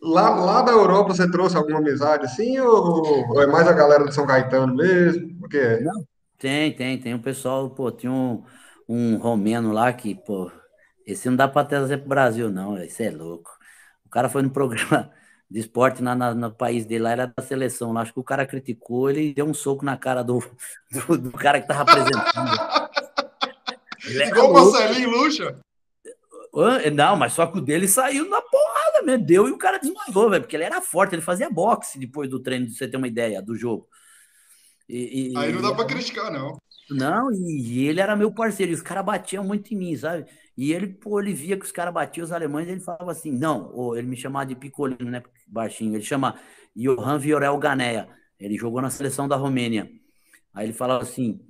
lá, lá da Europa, você trouxe alguma amizade assim? Ou, ou é mais a galera de São Caetano mesmo? O que é? Não, tem, tem. Tem um pessoal, pô, tinha um, um romeno lá que, pô, esse não dá para trazer pro Brasil, não. Isso é louco. O cara foi no programa de esporte na, na, no país dele, lá era da seleção. Lá, acho que o cara criticou, ele deu um soco na cara do, do, do cara que tava apresentando. Igual o Marcelinho Lucha. Não, mas só que o dele saiu na porrada mesmo, deu e o cara desmaiou, velho, porque ele era forte, ele fazia boxe depois do treino, de você ter uma ideia do jogo. E, e, Aí não dá pra criticar, não. Não, e, e ele era meu parceiro, e os caras batiam muito em mim, sabe? E ele, pô, ele via que os caras batiam os alemães, ele falava assim, não, ou ele me chamava de picolino, né, baixinho, ele chama Johan Viorel Ganeia, ele jogou na seleção da Romênia. Aí ele falava assim,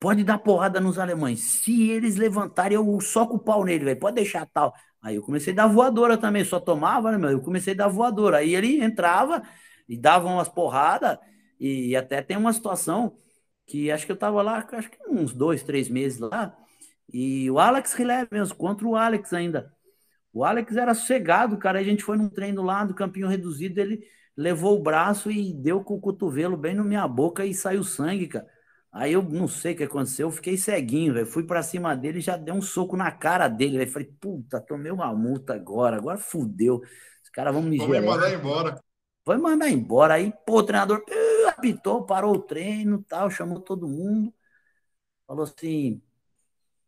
Pode dar porrada nos alemães. Se eles levantarem, eu soco o pau nele, velho. Pode deixar tal. Aí eu comecei a dar voadora também, só tomava, né, meu? Eu comecei a dar voadora. Aí ele entrava e dava umas porradas, e até tem uma situação que acho que eu tava lá, acho que uns dois, três meses lá, e o Alex mesmo, contra o Alex ainda. O Alex era sossegado, cara. A gente foi num treino lá do campinho reduzido, ele levou o braço e deu com o cotovelo bem na minha boca e saiu sangue, cara. Aí eu não sei o que aconteceu, eu fiquei ceguinho, velho. Fui para cima dele e já dei um soco na cara dele, velho. Falei, puta, tomei uma multa agora, agora fudeu. Os caras vão me Vai mandar embora. Vai mandar embora. Aí, pô, o treinador uh, apitou, parou o treino tal, chamou todo mundo. Falou assim: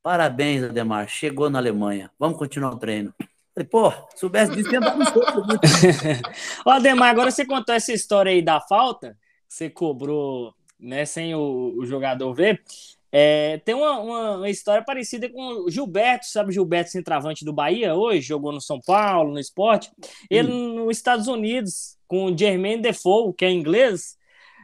parabéns, Ademar, chegou na Alemanha, vamos continuar o treino. Falei, pô, soubesse disso, ia dar um soco. Ô, Ademar, agora você contou essa história aí da falta, você cobrou né, sem o, o jogador ver. É, tem uma, uma, uma, história parecida com o Gilberto, sabe Gilberto centroavante do Bahia hoje, jogou no São Paulo, no esporte. Ele hum. nos Estados Unidos, com o Jermaine Defoe, que é inglês,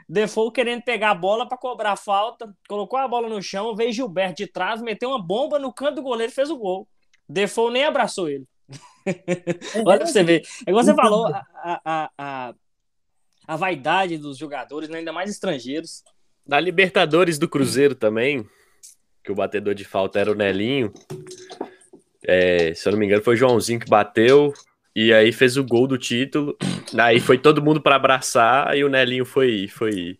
Defoe querendo pegar a bola para cobrar falta, colocou a bola no chão, veio Gilberto de trás, meteu uma bomba no canto do goleiro e fez o gol. Defoe nem abraçou ele. Olha pra você ver. É igual você então, falou, a, a, a, a vaidade dos jogadores, né? ainda mais estrangeiros. Da Libertadores do Cruzeiro também, que o batedor de falta era o Nelinho. É, se eu não me engano, foi o Joãozinho que bateu e aí fez o gol do título. Aí foi todo mundo para abraçar e o Nelinho foi. foi...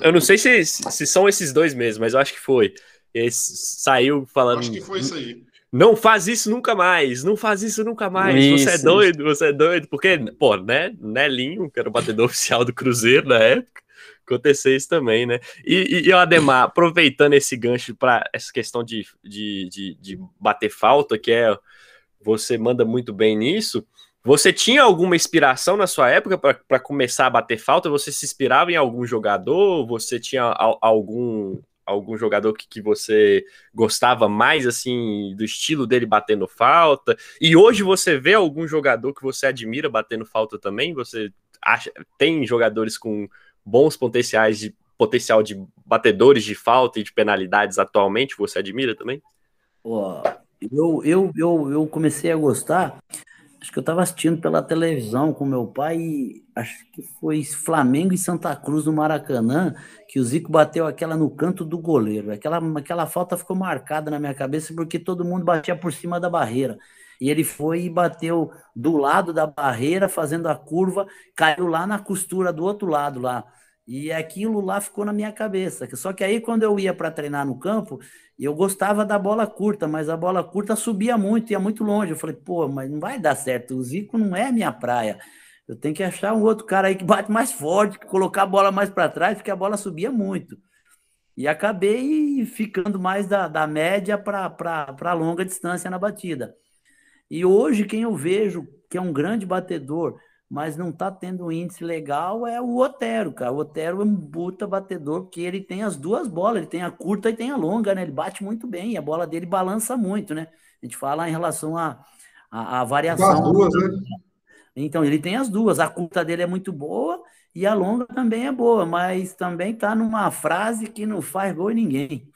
Eu não sei se, se são esses dois mesmo, mas eu acho que foi. Ele saiu falando. Acho que foi isso aí. Não faz isso nunca mais, não faz isso nunca mais. Isso, você é doido, você é doido. Porque, pô, né? Nelinho, que era o batedor oficial do Cruzeiro na época, acontecer isso também, né? E, e, e Ademar, aproveitando esse gancho para essa questão de, de, de, de bater falta, que é você manda muito bem nisso. Você tinha alguma inspiração na sua época para começar a bater falta? Você se inspirava em algum jogador? Você tinha algum algum jogador que, que você gostava mais, assim, do estilo dele batendo falta? E hoje você vê algum jogador que você admira batendo falta também? Você acha tem jogadores com bons potenciais de potencial de batedores de falta e de penalidades atualmente? Você admira também? eu, eu, eu, eu comecei a gostar acho que eu estava assistindo pela televisão com meu pai, e acho que foi Flamengo e Santa Cruz no Maracanã, que o Zico bateu aquela no canto do goleiro. Aquela, aquela falta ficou marcada na minha cabeça porque todo mundo batia por cima da barreira. E ele foi e bateu do lado da barreira, fazendo a curva, caiu lá na costura do outro lado lá. E aquilo lá ficou na minha cabeça. Só que aí, quando eu ia para treinar no campo, eu gostava da bola curta, mas a bola curta subia muito, ia muito longe. Eu falei, pô, mas não vai dar certo. O Zico não é minha praia. Eu tenho que achar um outro cara aí que bate mais forte, que colocar a bola mais para trás, porque a bola subia muito. E acabei ficando mais da, da média para longa distância na batida. E hoje, quem eu vejo que é um grande batedor, mas não está tendo um índice legal é o Otero, cara. O Otero é um puta batedor, porque ele tem as duas bolas, ele tem a curta e tem a longa, né? Ele bate muito bem, e a bola dele balança muito, né? A gente fala em relação à a, a, a, variação. As duas, né? Então, ele tem as duas. A curta dele é muito boa e a longa também é boa, mas também está numa frase que não faz gol em ninguém.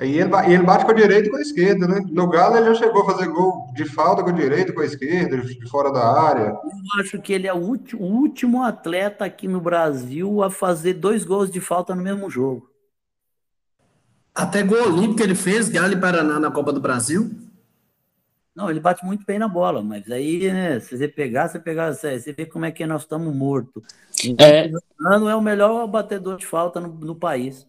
E ele, ele bate com a direita e com a esquerda, né? No Galo ele já chegou a fazer gol de falta com a direita, com a esquerda, de fora da área. Eu acho que ele é o último, o último atleta aqui no Brasil a fazer dois gols de falta no mesmo jogo. Até gol olímpico ele fez, Galo e Paraná na Copa do Brasil. Não, ele bate muito bem na bola, mas aí, né, se você pegar, você pegar, você vê como é que nós estamos mortos. É. Não é o melhor batedor de falta no, no país.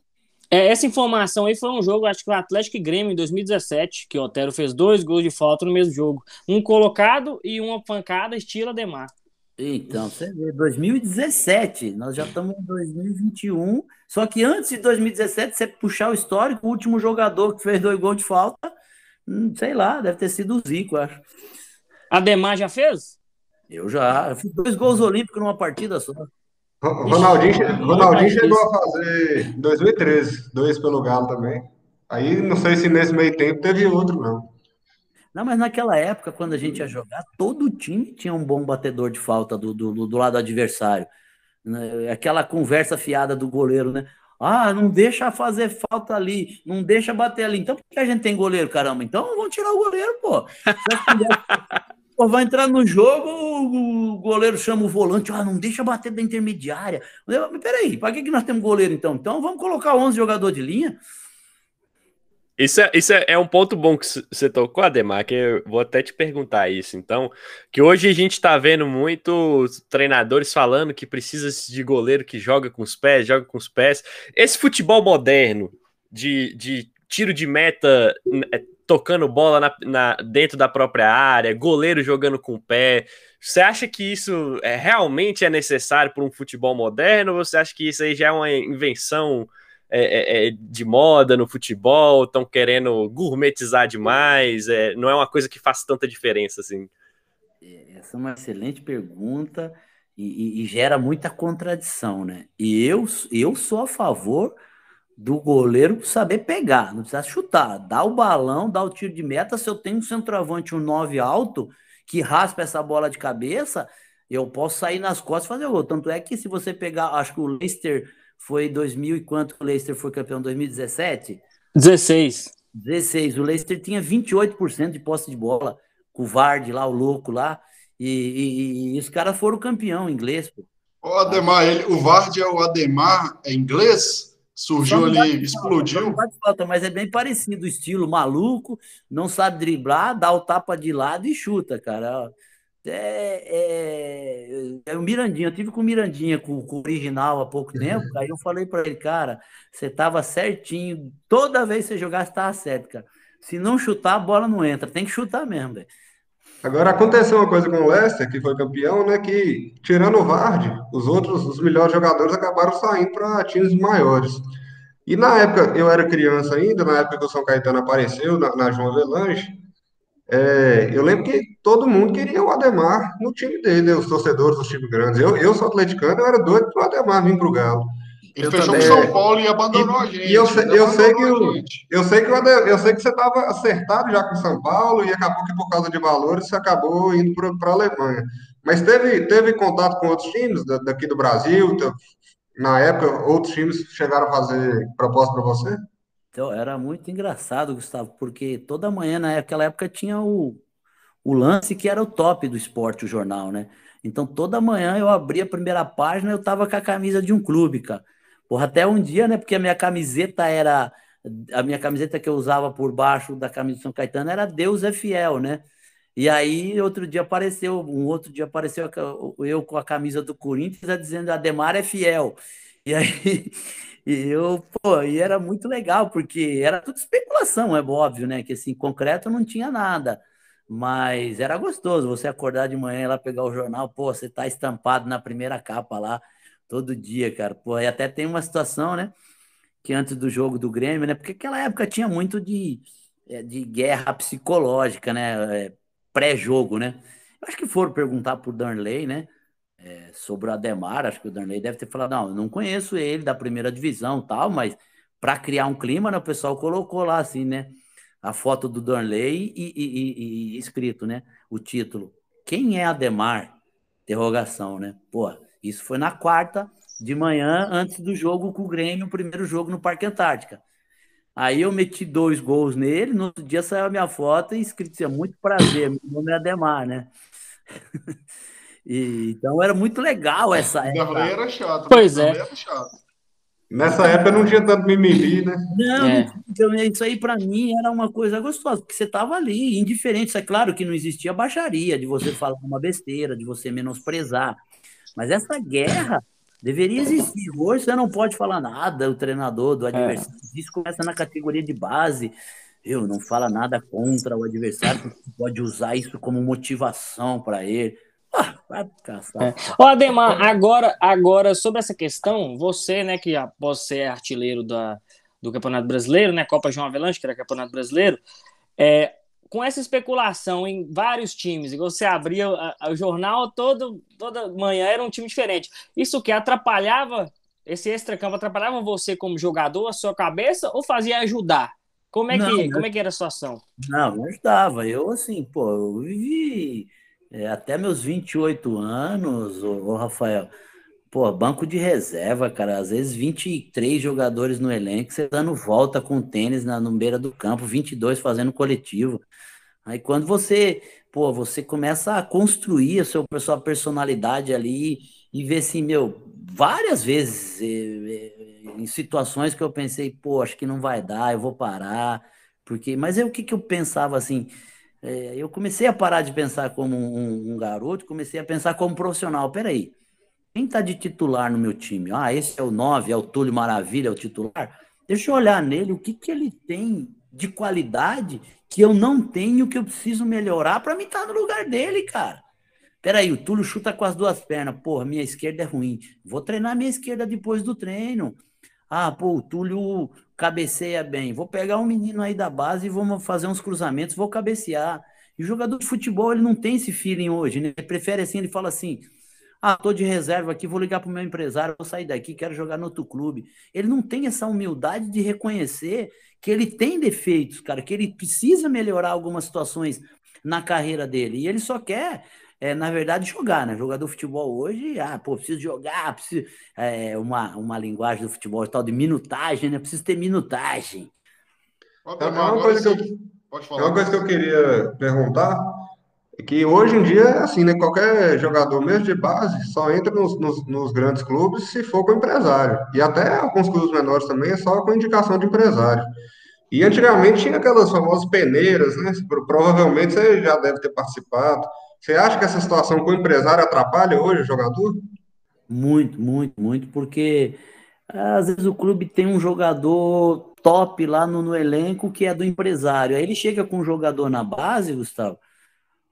É, essa informação aí foi um jogo, acho que o Atlético e Grêmio em 2017, que o Otero fez dois gols de falta no mesmo jogo. Um colocado e uma pancada estilo Ademar. Então, você vê, 2017, nós já estamos em 2021. Só que antes de 2017, você puxar o histórico, o último jogador que fez dois gols de falta, hum, sei lá, deve ter sido o Zico, acho. Ademar já fez? Eu já. Eu fiz dois gols olímpicos numa partida só. Ronaldinho, Ronaldinho chegou a fazer em 2013, dois pelo Galo também. Aí não sei se nesse meio tempo teve outro, não. Não, mas naquela época, quando a gente ia jogar, todo time tinha um bom batedor de falta do, do, do lado adversário. Né? Aquela conversa fiada do goleiro, né? Ah, não deixa fazer falta ali, não deixa bater ali. Então por que a gente tem goleiro, caramba? Então vamos tirar o goleiro, pô. Pô, vai entrar no jogo, o goleiro chama o volante, ah, não deixa bater da intermediária. Peraí, para que, que nós temos goleiro então? Então vamos colocar 11 jogadores de linha. Isso, é, isso é, é um ponto bom que você tocou, Ademar, que eu vou até te perguntar isso. Então, que hoje a gente está vendo muitos treinadores falando que precisa de goleiro que joga com os pés, joga com os pés. Esse futebol moderno de, de tiro de meta é, tocando bola na, na, dentro da própria área, goleiro jogando com o pé. Você acha que isso é, realmente é necessário para um futebol moderno? Ou você acha que isso aí já é uma invenção é, é, é de moda no futebol? Estão querendo gourmetizar demais? É, não é uma coisa que faz tanta diferença assim? Essa é uma excelente pergunta e, e, e gera muita contradição, né? E eu, eu sou a favor do goleiro saber pegar, não precisa chutar, dá o balão, dá o tiro de meta. Se eu tenho um centroavante, um 9 alto, que raspa essa bola de cabeça, eu posso sair nas costas e fazer gol. Tanto é que se você pegar, acho que o Leicester foi 2000 e quanto o Leicester foi campeão? 2017? 16. 16. O Leicester tinha 28% de posse de bola, com o Vard lá, o louco lá, e, e, e os caras foram campeão inglês, pô. O Ademar, ele, o Vard é o Ademar, é inglês? Surgiu ali, explodiu. Falta, mas é bem parecido estilo maluco, não sabe driblar, dá o tapa de lado e chuta, cara. É, é, é o Mirandinha, eu tive com o Mirandinha, com, com, o original há pouco tempo, aí eu falei para ele, cara, você tava certinho, toda vez que você jogasse, tava certo, cara. Se não chutar, a bola não entra, tem que chutar mesmo, velho. Agora aconteceu uma coisa com o Leicester, que foi campeão, né? Que tirando o Vard, os outros, os melhores jogadores acabaram saindo para times maiores. E na época, eu era criança ainda, na época que o São Caetano apareceu, na, na João Avelange, é, eu lembro que todo mundo queria o Ademar no time dele, né, os torcedores dos times grandes. Eu, eu sou atleticano, eu era doido para o Ademar vir para o Galo. Ele eu fechou com São Paulo e abandonou e, a gente. E eu, eu, sei que o, eu sei que eu sei que você estava acertado já com São Paulo e acabou que por causa de valores você acabou indo para a Alemanha. Mas teve, teve contato com outros times daqui do Brasil? Na época, outros times chegaram a fazer proposta para você? Então, era muito engraçado, Gustavo, porque toda manhã, naquela época, tinha o, o lance que era o top do esporte, o jornal, né? Então toda manhã eu abria a primeira página, eu tava com a camisa de um clube, cara. Porra, até um dia, né? Porque a minha camiseta era. A minha camiseta que eu usava por baixo da camisa de São Caetano era Deus é fiel, né? E aí, outro dia apareceu, um outro dia apareceu eu com a camisa do Corinthians dizendo Ademar é fiel. E aí, e eu, pô, e era muito legal, porque era tudo especulação, é óbvio, né? Que assim, concreto não tinha nada. Mas era gostoso você acordar de manhã e lá pegar o jornal, pô, você tá estampado na primeira capa lá todo dia, cara. Pô, e até tem uma situação, né? Que antes do jogo do Grêmio, né? Porque aquela época tinha muito de, é, de guerra psicológica, né? É, pré-jogo, né? Eu acho que foram perguntar pro Darnley, né? É, sobre o Ademar, acho que o Darnley deve ter falado, não, eu não conheço ele da primeira divisão tal, mas para criar um clima, né, o pessoal colocou lá assim, né? a foto do Dornley e, e, e, e, escrito, né? O título. Quem é Ademar? Interrogação, né? Pô, isso foi na quarta de manhã, antes do jogo com o Grêmio, o primeiro jogo no Parque Antártica. Aí eu meti dois gols nele, no outro dia saiu a minha foto e escrito assim, muito prazer, meu nome é Ademar, né? e, então era muito legal essa época. O Darley era chato. Pois é. Era chato. Nessa época não tinha tanto mimimi, né? Não, é. então, isso aí para mim era uma coisa gostosa, porque você tava ali, indiferente. É claro que não existia baixaria de você falar uma besteira, de você menosprezar. Mas essa guerra deveria existir. Hoje você não pode falar nada, o treinador do é. adversário. É. Isso começa na categoria de base. Eu não fala nada contra o adversário, porque pode usar isso como motivação para ele. Ah, vai É. Ademar, agora, agora sobre essa questão, você, né, que após ser artilheiro da, do Campeonato Brasileiro, né, Copa João Avelanche, que era Campeonato Brasileiro, é, com essa especulação em vários times, e você abria o jornal todo, toda manhã era um time diferente. Isso que atrapalhava, esse extra-campo atrapalhava você como jogador, a sua cabeça, ou fazia ajudar? Como é, não, que, como é que era a situação? Não, não ajudava. Eu, assim, pô, eu vivi é, até meus 28 anos, ô, ô Rafael, pô, banco de reserva, cara, às vezes 23 jogadores no elenco, você dando volta com tênis na, no beira do campo, 22 fazendo coletivo. Aí quando você, pô, você começa a construir a sua, a sua personalidade ali e ver assim, meu, várias vezes é, é, em situações que eu pensei, pô, acho que não vai dar, eu vou parar, porque, mas é o que que eu pensava assim, é, eu comecei a parar de pensar como um, um, garoto, comecei a pensar como profissional. Peraí, quem está de titular no meu time? Ah, esse é o 9, é o Túlio Maravilha, é o titular. Deixa eu olhar nele, o que, que ele tem de qualidade que eu não tenho, que eu preciso melhorar para me estar tá no lugar dele, cara. Peraí, o Túlio chuta com as duas pernas. Porra, minha esquerda é ruim. Vou treinar minha esquerda depois do treino. Ah, pô, o Túlio cabeceia bem. Vou pegar um menino aí da base e vamos fazer uns cruzamentos, vou cabecear. E o jogador de futebol, ele não tem esse feeling hoje, né? Ele prefere assim, ele fala assim: ah, tô de reserva aqui, vou ligar pro meu empresário, vou sair daqui, quero jogar no outro clube. Ele não tem essa humildade de reconhecer que ele tem defeitos, cara, que ele precisa melhorar algumas situações na carreira dele. E ele só quer é, na verdade, jogar, né? Jogador de futebol hoje, ah, pô, preciso jogar, preciso. É, uma, uma linguagem do futebol tal de minutagem, né? Preciso ter minutagem. É uma, coisa que eu, é uma coisa que eu queria perguntar é que hoje em dia é assim, né? Qualquer jogador, mesmo de base, só entra nos, nos, nos grandes clubes se for com empresário. E até alguns clubes menores também é só com indicação de empresário. E antigamente tinha aquelas famosas peneiras, né? Provavelmente você já deve ter participado você acha que essa situação com o empresário atrapalha hoje o jogador? Muito, muito, muito, porque às vezes o clube tem um jogador top lá no, no elenco que é do empresário. Aí ele chega com um jogador na base, Gustavo,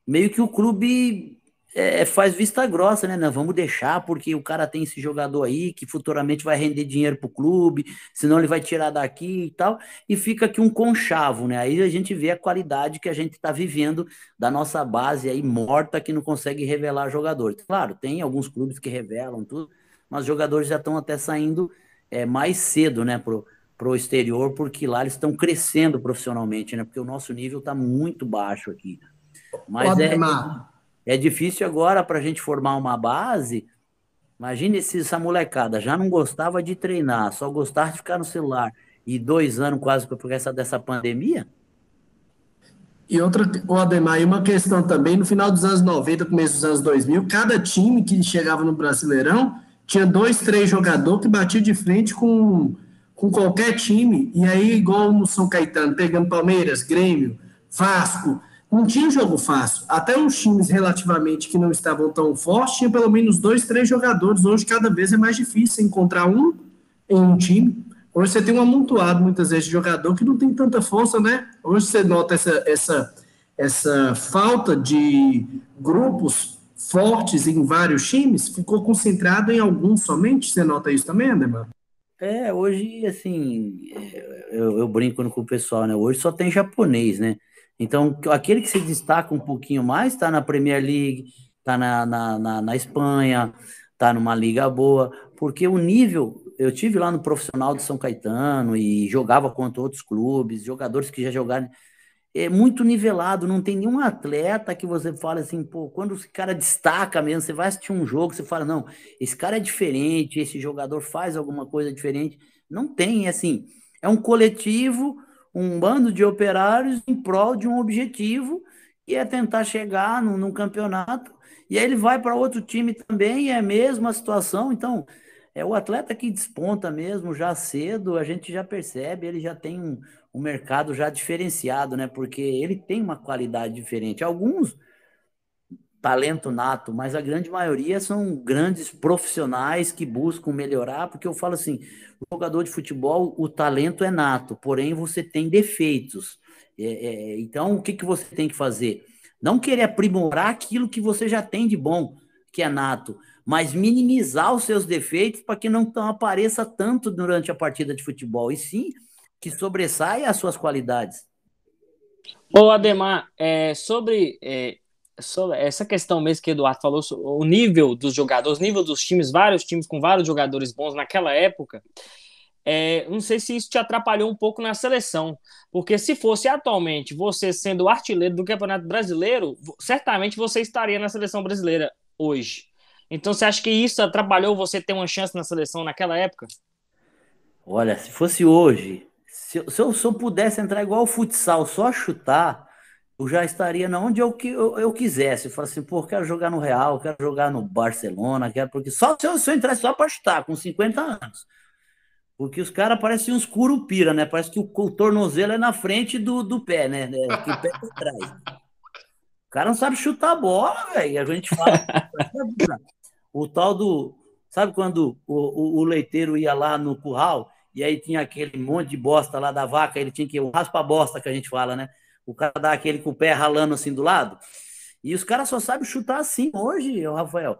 meio que o clube é, faz vista grossa, né? Não, vamos deixar porque o cara tem esse jogador aí que futuramente vai render dinheiro pro clube, senão ele vai tirar daqui e tal, e fica aqui um conchavo, né? Aí a gente vê a qualidade que a gente está vivendo da nossa base aí morta que não consegue revelar jogadores. Claro, tem alguns clubes que revelam tudo, mas jogadores já estão até saindo é, mais cedo, né, pro, pro exterior, porque lá eles estão crescendo profissionalmente, né? Porque o nosso nível está muito baixo aqui. Mas é. É difícil agora para a gente formar uma base. Imagine se essa molecada já não gostava de treinar, só gostava de ficar no celular. E dois anos quase por essa dessa pandemia. E outra, o Ademar, e uma questão também, no final dos anos 90, começo dos anos 2000, cada time que chegava no Brasileirão tinha dois, três jogadores que batiam de frente com, com qualquer time. E aí, igual no São Caetano, pegando Palmeiras, Grêmio, Vasco, não tinha jogo fácil. Até os times relativamente que não estavam tão fortes, tinha pelo menos dois, três jogadores. Hoje, cada vez é mais difícil encontrar um em um time. Hoje você tem um amontoado, muitas vezes, de jogador que não tem tanta força, né? Hoje você nota essa, essa, essa falta de grupos fortes em vários times, ficou concentrado em alguns somente? Você nota isso também, Andemar? É, hoje, assim, eu, eu, brinco com o pessoal, né? Hoje só tem japonês, né? Então, aquele que se destaca um pouquinho mais está na Premier League, está na, na, na, na Espanha, está numa liga boa, porque o nível eu tive lá no profissional de São Caetano e jogava contra outros clubes, jogadores que já jogaram. É muito nivelado, não tem nenhum atleta que você fala assim, pô, quando esse cara destaca mesmo, você vai assistir um jogo, você fala, não, esse cara é diferente, esse jogador faz alguma coisa diferente. Não tem, é assim, é um coletivo, um bando de operários em prol de um objetivo, e é tentar chegar num, num campeonato, e aí ele vai para outro time também, é a mesma situação, então é o atleta que desponta mesmo já cedo, a gente já percebe, ele já tem um, um mercado já diferenciado, né? Porque ele tem uma qualidade diferente. Alguns talento nato, mas a grande maioria são grandes profissionais que buscam melhorar, porque eu falo assim, jogador de futebol, o talento é nato, porém você tem defeitos. É, é, então, o que, que você tem que fazer? Não querer aprimorar aquilo que você já tem de bom, que é nato, mas minimizar os seus defeitos para que não apareça tanto durante a partida de futebol, e sim que sobressaia as suas qualidades. Ô, Ademar, é, sobre, é, sobre essa questão mesmo que o Eduardo falou, o nível dos jogadores, o nível dos times, vários times com vários jogadores bons naquela época, é, não sei se isso te atrapalhou um pouco na seleção, porque se fosse atualmente você sendo artilheiro do Campeonato Brasileiro, certamente você estaria na seleção brasileira hoje. Então você acha que isso atrapalhou você ter uma chance na seleção naquela época? Olha, se fosse hoje, se eu, se eu, se eu pudesse entrar igual o futsal, só chutar, eu já estaria na onde eu, eu, eu quisesse. Eu falo assim, pô, quero jogar no Real, quero jogar no Barcelona, quero, porque só se eu, se eu entrasse só para chutar, com 50 anos. Porque os caras parecem uns curupira, né? Parece que o, o, tornozelo é na frente do, do pé, né? É, que o pé tá atrás. O cara não sabe chutar a bola, velho. A gente fala. O tal do. Sabe quando o, o, o, leiteiro ia lá no curral e aí tinha aquele monte de bosta lá da vaca, ele tinha que. O raspa-bosta que a gente fala, né? O cara dá aquele com o pé ralando assim do lado. E os caras só sabem chutar assim hoje, Rafael.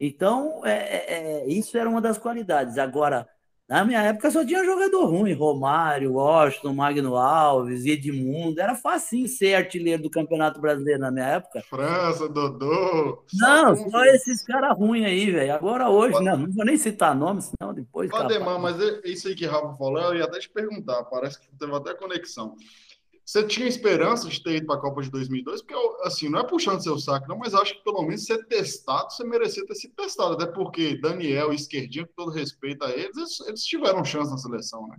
Então, é, é, é, isso era uma das qualidades. Agora, na minha época só tinha jogador ruim, Romário, Washington, Magno Alves, Edmundo. Era fácil ser artilheiro do Campeonato Brasileiro na minha época. França, Dodô. Não, só, esses caras ruins aí, velho. Agora hoje, Pode... não, não vou nem citar nomes, senão depois. Valdemar, mas é isso aí que Rafa falou, eu ia até te perguntar, parece que teve até conexão. Você tinha esperança de ter ido para a Copa de 2002? Porque, assim, não é puxando seu saco, não, mas acho que pelo menos ser testado, você merecia ter sido testado. Até porque Daniel e Esquerdinho, com todo respeito a eles, eles, tiveram chance na seleção, né?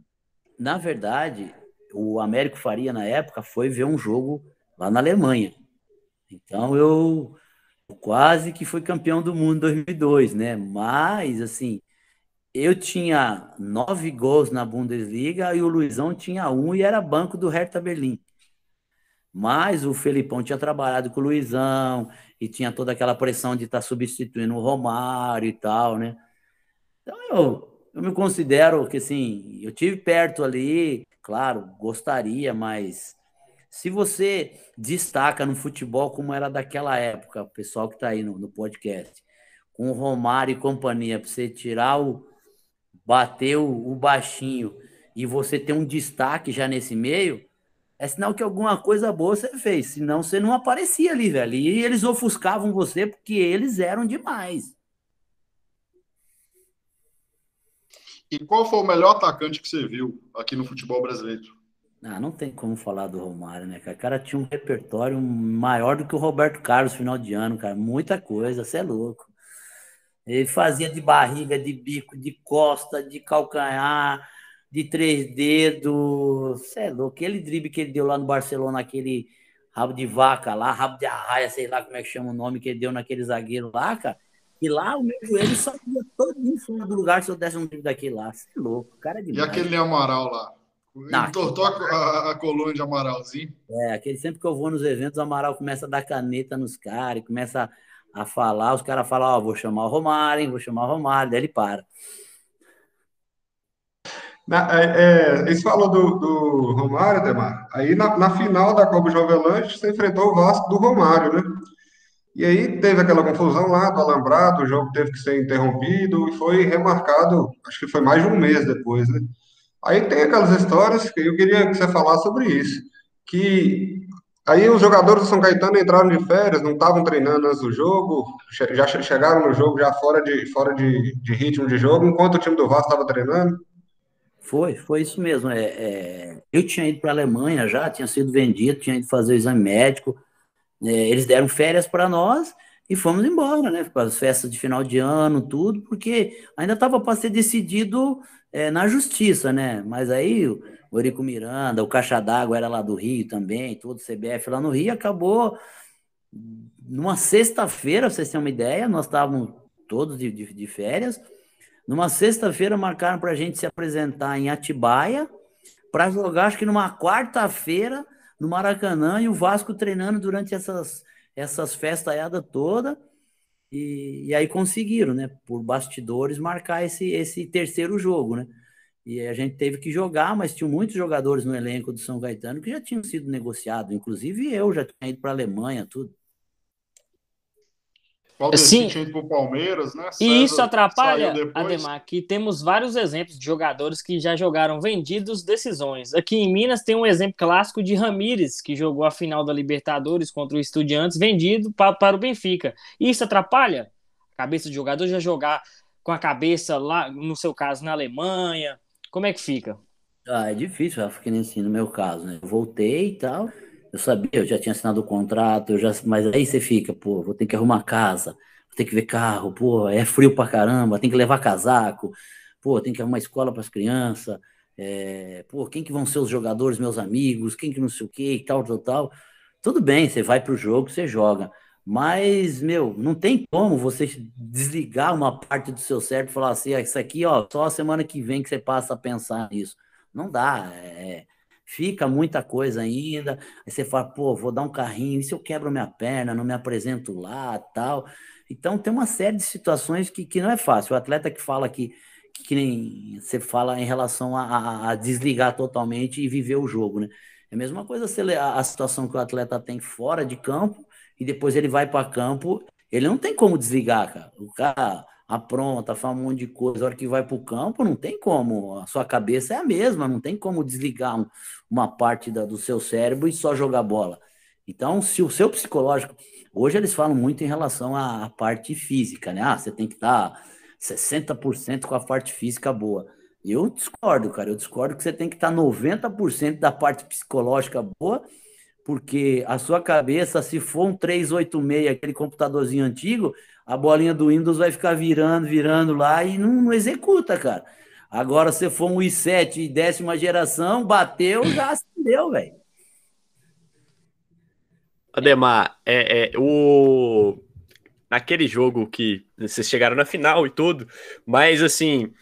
Na verdade, o Américo Faria, na época, foi ver um jogo lá na Alemanha. Então, eu quase que fui campeão do mundo em 2002, né? Mas, assim, eu tinha nove gols na Bundesliga e o Luizão tinha um e era banco do Hertha Berlim. Mas o Felipão tinha trabalhado com o Luizão e tinha toda aquela pressão de estar tá substituindo o Romário e tal, né? Então eu, eu me considero que assim, eu tive perto ali, claro, gostaria, mas se você destaca no futebol como era daquela época, o pessoal que está aí no, no podcast, com o Romário e companhia, para você tirar o, bateu o baixinho e você tem um destaque já nesse meio, é sinal que alguma coisa boa você fez. Senão você não aparecia ali, velho. E eles ofuscavam você porque eles eram demais. E qual foi o melhor atacante que você viu aqui no futebol brasileiro? Ah, não tem como falar do Romário, né, cara? O cara tinha um repertório maior do que o Roberto Carlos no final de ano, cara. Muita coisa, você é louco. Ele fazia de barriga, de bico, de costa, de calcanhar, de três dedos. Você é louco. Aquele drible que ele deu lá no Barcelona, aquele, rabo de vaca lá, rabo de arraia, sei lá como é que chama o nome que ele deu naquele zagueiro lá, cara. E lá o meu joelho só ia todo em fora do lugar se eu desse um drible daquele lá. Você é louco, cara é demais. E aquele Amaral lá? Não, Entortou a, a, a, coluna de Amaralzinho? É, aquele sempre que eu vou nos eventos, o Amaral começa a dar caneta nos caras, começa a, a falar, os caras falam, ó, oh, vou chamar o Romário, hein, vou chamar o Romário, daí ele para. Na, é, é, falou do, do Romário, Demar. Aí na, na, final da Copa Jovelante, você enfrentou o Vasco do Romário, né? E aí teve aquela confusão lá do alambrado, o jogo teve que ser interrompido e foi remarcado, acho que foi mais de um mês depois, né? Aí tem aquelas histórias que eu queria que você falasse sobre isso. Que aí os jogadores do São Caetano entraram de férias, não estavam treinando antes do jogo, já chegaram no jogo já fora de, fora de, de ritmo de jogo, enquanto o time do Vasco estava treinando. Foi, foi isso mesmo. É, é, eu tinha ido para a Alemanha já, tinha sido vendido, tinha ido fazer o exame médico. É, eles deram férias para nós e fomos embora, né? Para as festas de final de ano, tudo, porque ainda estava para ser decidido é, na justiça, né? Mas aí o Eurico Miranda, o Caixa d'Água era lá do Rio também, todo o CBF lá no Rio, acabou numa sexta-feira, vocês terem uma ideia, nós estávamos todos de, de, de férias. Numa sexta-feira marcaram para a gente se apresentar em Atibaia para jogar, acho que numa quarta-feira no Maracanã e o Vasco treinando durante essas, essas festaiadas toda e, e, aí conseguiram, né, por bastidores, marcar esse, esse terceiro jogo, né? E a gente teve que jogar, mas tinham muitos jogadores no elenco do São Caetano que já tinham sido negociados, inclusive eu já tinha ido para a Alemanha, tudo. Sim. tinha ido pro Palmeiras, né? César e isso atrapalha, Ademar, que temos vários exemplos de jogadores que já jogaram vendidos decisões. Aqui em Minas tem um exemplo clássico de Ramires, que jogou a final da Libertadores contra o Estudiantes, vendido para, para o Benfica. E isso atrapalha a cabeça de jogador já jogar com a cabeça lá, no seu caso, na Alemanha. Como é que fica? Ah, é difícil, Rafa, que nem assim, no meu caso, né? Eu voltei e tal eu sabia, eu já tinha assinado o contrato, eu já, mas aí você fica, pô, vou ter que arrumar casa, vou ter que ver carro, pô, é frio pra caramba, tem que levar casaco, pô, tem que arrumar escola para as crianças, é, pô, quem que vão ser os jogadores, meus amigos, quem que não sei o que e tal, tal, tal. Tudo bem, você vai pro jogo, você joga. Mas, meu, não tem como você desligar uma parte do seu cérebro e falar assim, ah, isso aqui, ó, só a semana que vem que você passa a pensar nisso. Não dá. É, fica muita coisa ainda. Aí você fala, pô, vou dar um carrinho, e se eu quebro minha perna, não me apresento lá, tal. Então tem uma série de situações que, que não é fácil. O atleta que fala que, que, que nem você fala em relação a, a, a, desligar totalmente e viver o jogo, né? É a mesma coisa a, a situação que o atleta tem fora de campo e depois ele vai para campo, ele não tem como desligar, cara. O cara apronta, faz um monte de coisa, a hora que vai para o campo, não tem como, a sua cabeça é a mesma, não tem como desligar um, uma parte da, do seu cérebro e só jogar bola. Então, se o seu psicológico, hoje eles falam muito em relação à, à parte física, né? Ah, você tem que estar 60% com a parte física boa. Eu discordo, cara, eu discordo que você tem que estar 90% da parte psicológica boa, porque a sua cabeça, se for um 386, aquele computadorzinho antigo, a bolinha do Windows vai ficar virando, virando lá e não, não executa, cara. Agora, se for um i7 décima geração, bateu, já acendeu, velho. Ademar, é, é, o... naquele jogo que vocês chegaram na final e tudo, mas assim,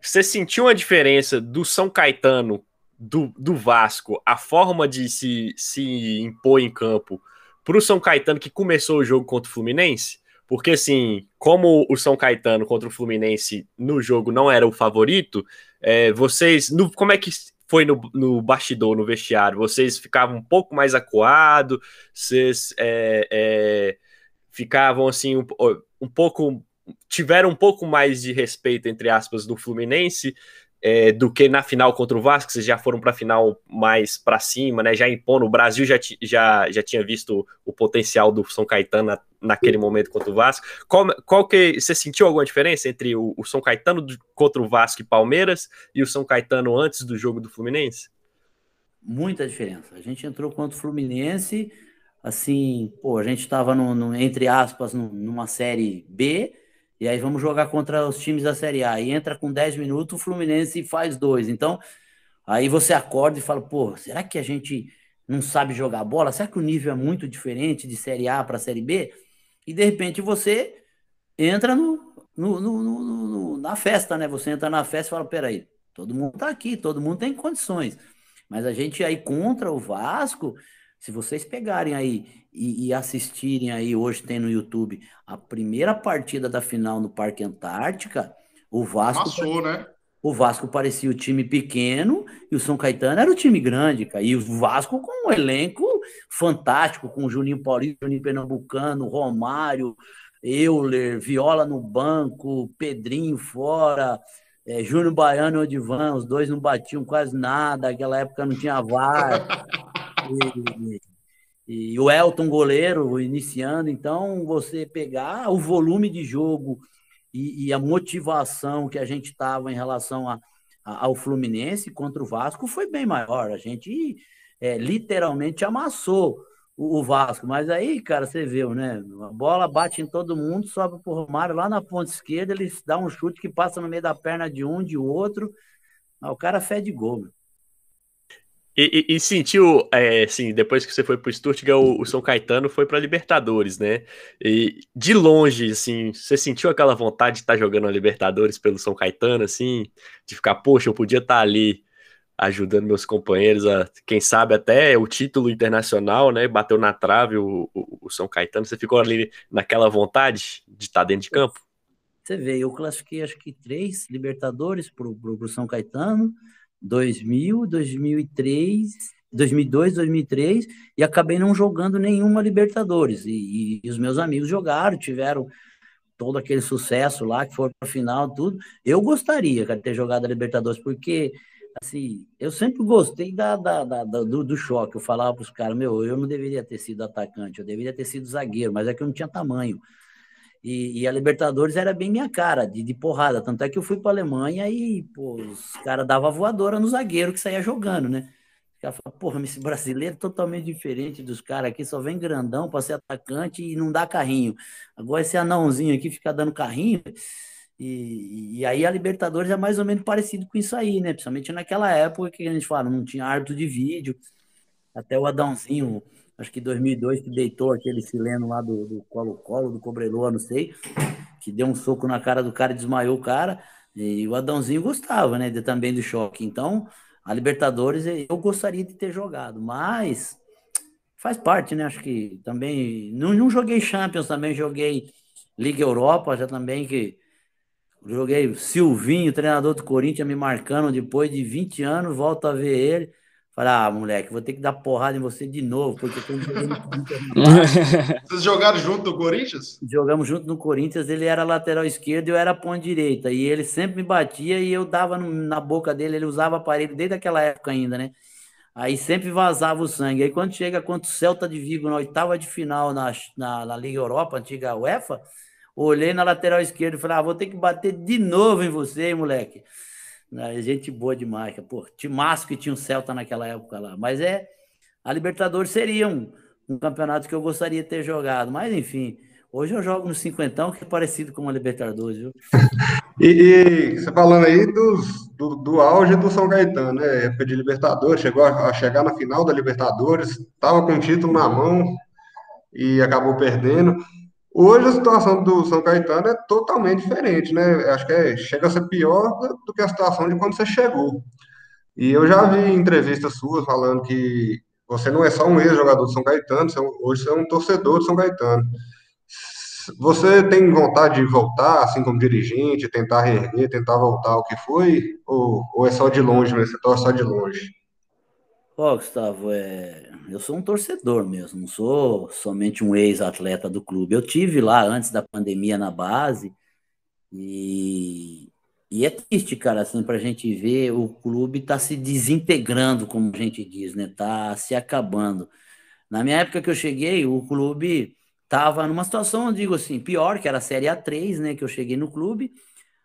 você sentiu uma diferença do São Caetano, do, do Vasco, a forma de se, se impor em campo, para o São Caetano que começou o jogo contra o Fluminense? Porque, assim, como o São Caetano contra o Fluminense no jogo não era o favorito, é, vocês. No, como é que foi no, no bastidor, no vestiário? Vocês ficavam um pouco mais acuados? Vocês é, é, ficavam, assim, um, um pouco. Tiveram um pouco mais de respeito, entre aspas, do Fluminense é, do que na final contra o Vasco, vocês já foram para a final mais para cima, né? Já impondo. O Brasil já, já, já tinha visto o potencial do São Caetano na, naquele momento contra o Vasco. Qual, qual que você sentiu alguma diferença entre o, o São Caetano contra o Vasco e Palmeiras e o São Caetano antes do jogo do Fluminense? Muita diferença. A gente entrou contra o Fluminense, assim, pô, a gente estava entre aspas numa série B e aí vamos jogar contra os times da Série A. E entra com 10 minutos, o Fluminense faz dois. Então, aí você acorda e fala, pô, será que a gente não sabe jogar bola? Será que o nível é muito diferente de Série A para Série B? E de repente você entra no, no, no, no, na festa, né? Você entra na festa e fala: peraí, todo mundo tá aqui, todo mundo tem condições. Mas a gente aí contra o Vasco, se vocês pegarem aí e, e, assistirem aí, hoje tem no YouTube, a primeira partida da final no Parque Antártica, o Vasco. Passou, né? O Vasco parecia o time pequeno e o São Caetano era o time grande, cara. E o Vasco com um elenco fantástico, com o Juninho Paulista, Juninho Pernambucano, Romário, Euler, Viola no banco, Pedrinho fora, é, Júnior Baiano e Odivan, os dois não batiam quase nada, naquela época não tinha VAR. e, e, o Elton goleiro iniciando, então você pegar o volume de jogo e, e a motivação que a gente estava em relação a, a, ao Fluminense contra o Vasco foi bem maior. A gente é, literalmente amassou o, o, Vasco. Mas aí, cara, você viu, né? A bola bate em todo mundo, sobe pro Romário lá na ponta esquerda, ele dá um chute que passa no meio da perna de um, de outro. o cara fede gol. Meu. E, e, e, sentiu, é, assim, depois que você foi pro Stuttgart, o, o São Caetano foi para Libertadores, né? E de longe, assim, você sentiu aquela vontade de estar tá jogando a Libertadores pelo São Caetano, assim, de ficar, poxa, eu podia estar tá ali ajudando meus companheiros a, quem sabe, até o título internacional, né? Bateu na trave o, o, o São Caetano. Você ficou ali naquela vontade de estar tá dentro de campo? Você vê, eu classifiquei acho que três Libertadores pro, pro São Caetano 2000, 2003, 2002, 2003 e acabei não jogando nenhuma Libertadores. E, e, os meus amigos jogaram, tiveram todo aquele sucesso lá, que foram para final, tudo. Eu gostaria, cara, de ter jogado a Libertadores, porque assim, eu sempre gostei da, da, da do, do, choque. Eu falava para os caras, meu, eu não deveria ter sido atacante, eu deveria ter sido zagueiro, mas é que eu não tinha tamanho. E, e, a Libertadores era bem minha cara, de, de porrada. Tanto é que eu fui para Alemanha e pô, os caras davam voadora no zagueiro que saía jogando, né? Os caras falavam, porra, esse brasileiro é totalmente diferente dos caras aqui, só vem grandão para ser atacante e não dá carrinho. Agora esse anãozinho aqui fica dando carrinho. E, e aí a Libertadores é mais ou menos parecido com isso aí, né? Principalmente naquela época que a gente fala, não tinha árbitro de vídeo. Até o Adãozinho acho que 2002, que deitou aquele chileno lá do Colo-Colo, do, do Cobreloa, não sei, que deu um soco na cara do cara e desmaiou o cara. E o Adãozinho gostava, né, de, também do choque. Então, a Libertadores eu gostaria de ter jogado, mas faz parte, né? Acho que também. Não, não joguei Champions, também joguei Liga Europa, já também que. Joguei Silvinho, treinador do Corinthians, me marcando depois de 20 anos, volto a ver ele. Falei, ah, moleque, vou ter que dar porrada em você de novo, porque eu jogando Vocês jogaram junto no Corinthians? Jogamos junto no Corinthians, ele era lateral esquerdo e eu era ponta direita. E ele sempre me batia e eu dava no, na boca dele, ele usava aparelho desde aquela época ainda, né? Aí sempre vazava o sangue. Aí quando chega contra o Celta de Vigo na oitava de final na, na, na Liga Europa, antiga UEFA, olhei na lateral esquerda e falei, ah, vou ter que bater de novo em você, hein, moleque. Né? Gente boa demais. Pô, timaço que tinha um Celta naquela época lá. Mas é. A Libertadores seria um, um campeonato que eu gostaria de ter jogado. Mas, enfim, hoje eu jogo no cinquentão, que é parecido com a Libertadores, viu? e, e, você falando aí dos, do, do auge do São Caetano, né? Época de Libertadores, chegou a, a chegar na final da Libertadores, estava com o título na mão e acabou perdendo. Hoje a situação do São Caetano é totalmente diferente, né? Acho que é, chega a ser pior do que a situação de quando você chegou. E eu já vi entrevistas suas falando que você não é só um ex-jogador do São Caetano, você, é hoje você é um torcedor do São Caetano. Você tem vontade de voltar, assim como dirigente, tentar reerguer, tentar voltar ao que foi? Ou, ou é só de longe mesmo? Você torce só de longe? Ó, Gustavo, é... eu sou um torcedor mesmo, não sou somente um ex-atleta do clube. Eu tive lá antes da pandemia na base e, e é triste, cara, assim, para a gente ver o clube tá se desintegrando, como a gente diz, né? Tá se acabando. Na minha época que eu cheguei, o clube tava numa situação, eu digo assim, pior, que era a Série A3, né? Que eu cheguei no clube,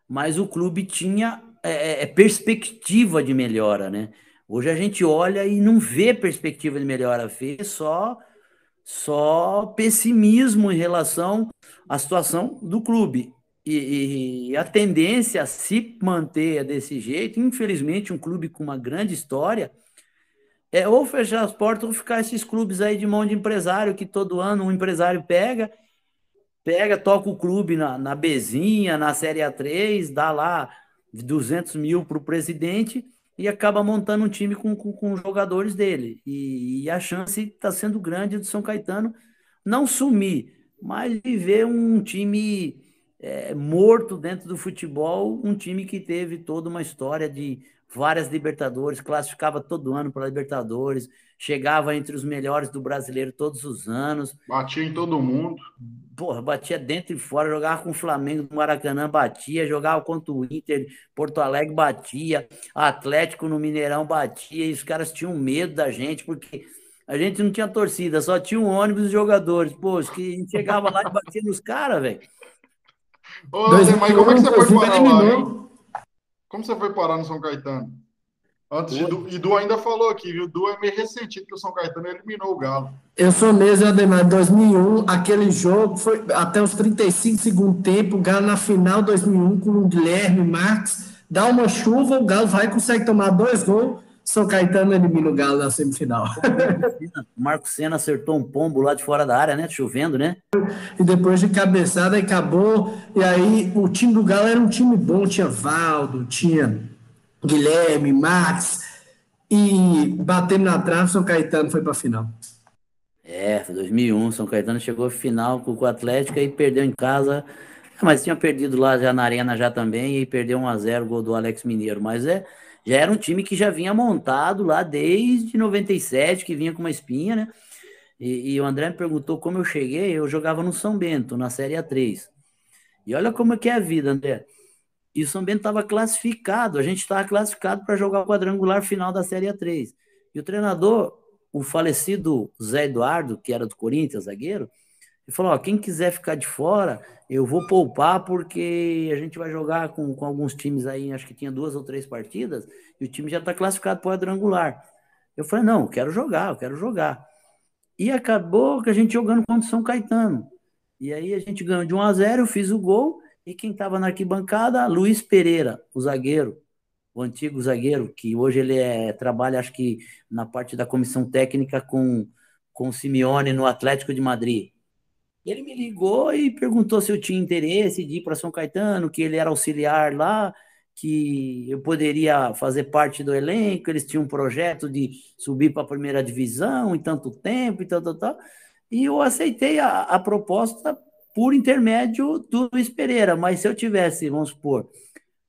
mas o clube tinha é, é, perspectiva de melhora, né? Hoje a gente olha e não vê perspectiva de melhora, vê só só pessimismo em relação à situação do clube. E, e, a tendência a se manter desse jeito, infelizmente, um clube com uma grande história, é ou fechar as portas ou ficar esses clubes aí de mão de empresário que todo ano um empresário pega, pega, toca o clube na, na Bezinha, na Série A3, dá lá 200 mil para o presidente e acaba montando um time com, com, com jogadores dele. E, e a chance está sendo grande do São Caetano não sumir, mas viver um time é, morto dentro do futebol, um time que teve toda uma história de várias Libertadores, classificava todo ano para Libertadores, chegava entre os melhores do brasileiro todos os anos. Batia em todo mundo. Porra, batia dentro e fora, jogava com o Flamengo do Maracanã, batia, jogava contra o Inter, Porto Alegre batia, Atlético no Mineirão batia, e os caras tinham medo da gente, porque a gente não tinha torcida, só tinha um ônibus e jogadores. Pô, que a gente chegava lá e batia nos caras, velho. Ô, Demai, como é que você foi parar lá, hein? Como você foi parar no São Caetano? Antes de Du, e Du ainda falou aqui, viu? Du é meio ressentido que o São Caetano eliminou o Galo. Eu sou mesmo, Ademar, 2001, aquele jogo foi até os 35 segundo tempo, o Galo na final 2001 com o Guilherme Marques, dá uma chuva, o Galo vai e consegue tomar dois gols, São Caetano elimina o Galo na semifinal. O Marco Senna acertou um pombo lá de fora da área, né? Chovendo, né? E depois de cabeçada acabou. E aí o time do Galo era um time bom, tinha Valdo, tinha Guilherme, Max. E batendo na trave, São Caetano foi para a final. É, foi 2001. São Caetano chegou à final com o Atlético e perdeu em casa. Mas tinha perdido lá já na Arena já também e perdeu 1 a 0 o gol do Alex Mineiro. Mas é, já era um time que já vinha montado lá desde 97, que vinha com uma espinha, né? E, e, o André me perguntou como eu cheguei, eu jogava no São Bento, na Série A3. E olha como é que é a vida, André. E o São Bento estava classificado, a gente estava classificado para jogar o quadrangular final da Série A3. E o treinador, o falecido Zé Eduardo, que era do Corinthians, zagueiro, ele falou: ó, quem quiser ficar de fora, eu vou poupar porque a gente vai jogar com, com alguns times aí, acho que tinha duas ou três partidas, e o time já está classificado para o quadrangular. Eu falei: não, eu quero jogar, eu quero jogar. E acabou que a gente jogando contra o São Caetano. E aí a gente ganhou de 1 a 0 eu fiz o gol, e quem estava na arquibancada, Luiz Pereira, o zagueiro, o antigo zagueiro, que hoje ele é, trabalha, acho que, na parte da comissão técnica com, com o Simeone no Atlético de Madrid. Ele me ligou e perguntou se eu tinha interesse de ir para São Caetano, que ele era auxiliar lá, que eu poderia fazer parte do elenco, eles tinham um projeto de subir para a primeira divisão em tanto tempo e tal, tal, tal. E eu aceitei a, a proposta por intermédio do Luiz Pereira, mas se eu tivesse, vamos supor,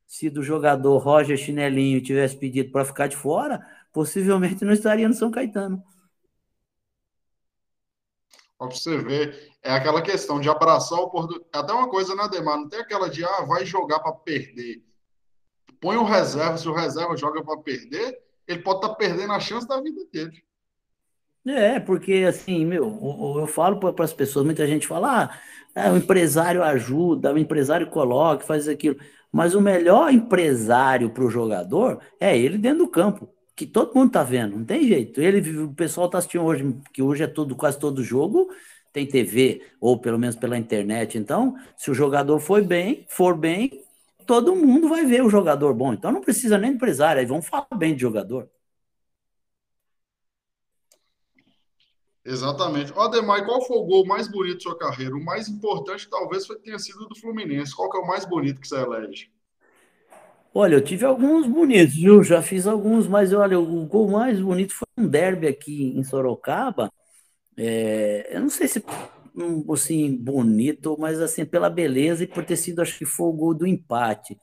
se do jogador Roger Chinelinho tivesse pedido para ficar de fora, possivelmente não estaria no São Caetano. Para você ver, é aquela questão de abraçar o oportunidade. Até uma coisa, né, Demar? Não tem aquela de, ah, vai jogar para perder. Põe o reserva, se o reserva joga para perder, ele pode estar tá perdendo a chance da vida dele. É, porque assim, meu, eu, eu falo para as pessoas, muita gente fala, ah, é, o empresário ajuda, o empresário coloca, faz aquilo. Mas o melhor empresário para o jogador é ele dentro do campo, que todo mundo tá vendo, não tem jeito. Ele, o pessoal tá assistindo hoje, que hoje é todo, quase todo jogo, tem TV, ou pelo menos pela internet. Então, se o jogador foi bem, for bem, todo mundo vai ver o jogador bom. Então não precisa nem empresário, aí vão falar bem de jogador. Exatamente. Ademar, qual foi o gol mais bonito da sua carreira? O mais importante talvez tenha sido do Fluminense. Qual que é o mais bonito que você elege? Olha, eu tive alguns bonitos, viu? Já fiz alguns, mas olha, o gol mais bonito foi um derby aqui em Sorocaba. É, eu não sei se assim bonito, mas assim pela beleza e por ter sido, acho que foi o gol do empate.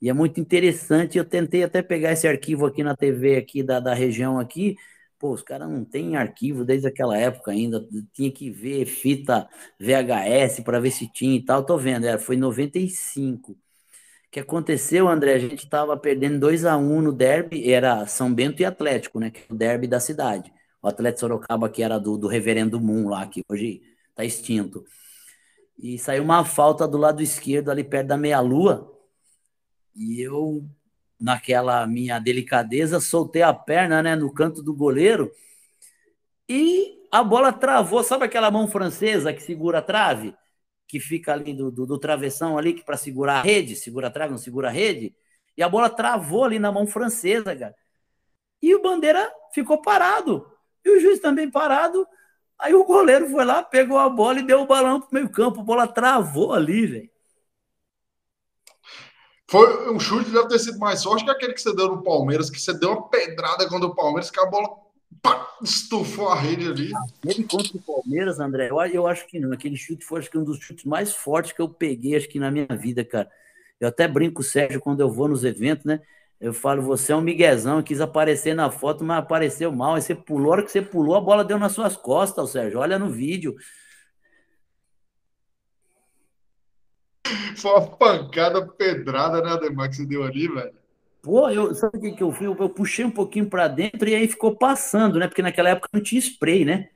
E é muito interessante. Eu tentei até pegar esse arquivo aqui na TV aqui da, da região aqui Pô, os caras não têm arquivo desde aquela época ainda. Tinha que ver fita VHS para ver se tinha e tal. Tô vendo, era, foi em 95. O que aconteceu, André? A gente estava perdendo 2 a 1 no derby, era São Bento e Atlético, né? Que é o derby da cidade. O Atlético Sorocaba, que era do, do Reverendo Moon lá, que hoje está extinto. E saiu uma falta do lado esquerdo, ali perto da meia-lua. E eu naquela minha delicadeza, soltei a perna né, no canto do goleiro e a bola travou. Sabe aquela mão francesa que segura a trave? Que fica ali do, do, do travessão ali, que para segurar a rede, segura a trave, não segura a rede. E a bola travou ali na mão francesa, cara. e o Bandeira ficou parado. E o juiz também parado. Aí o goleiro foi lá, pegou a bola e deu o balão pro meio campo. A bola travou ali, velho. Foi um chute deve ter sido mais forte que aquele que você deu no Palmeiras, que você deu uma pedrada contra o Palmeiras, que a bola pá, estufou a rede ali. Ele contra o Palmeiras, André, eu, eu acho que não. Aquele chute foi acho que um dos chutes mais fortes que eu peguei, acho que na minha vida, cara. Eu até brinco Sérgio quando eu vou nos eventos, né? Eu falo, você é um miguezão, quis aparecer na foto, mas apareceu mal. Aí você pulou, a hora que você pulou, a bola deu nas suas costas, Sérgio. Olha no vídeo. Foi uma pancada pedrada, né, Ademar, que você deu ali, velho? Pô, eu, sabe o que, que eu fiz? Eu, eu puxei um pouquinho para dentro e aí ficou passando, né? Porque naquela época não tinha spray, né?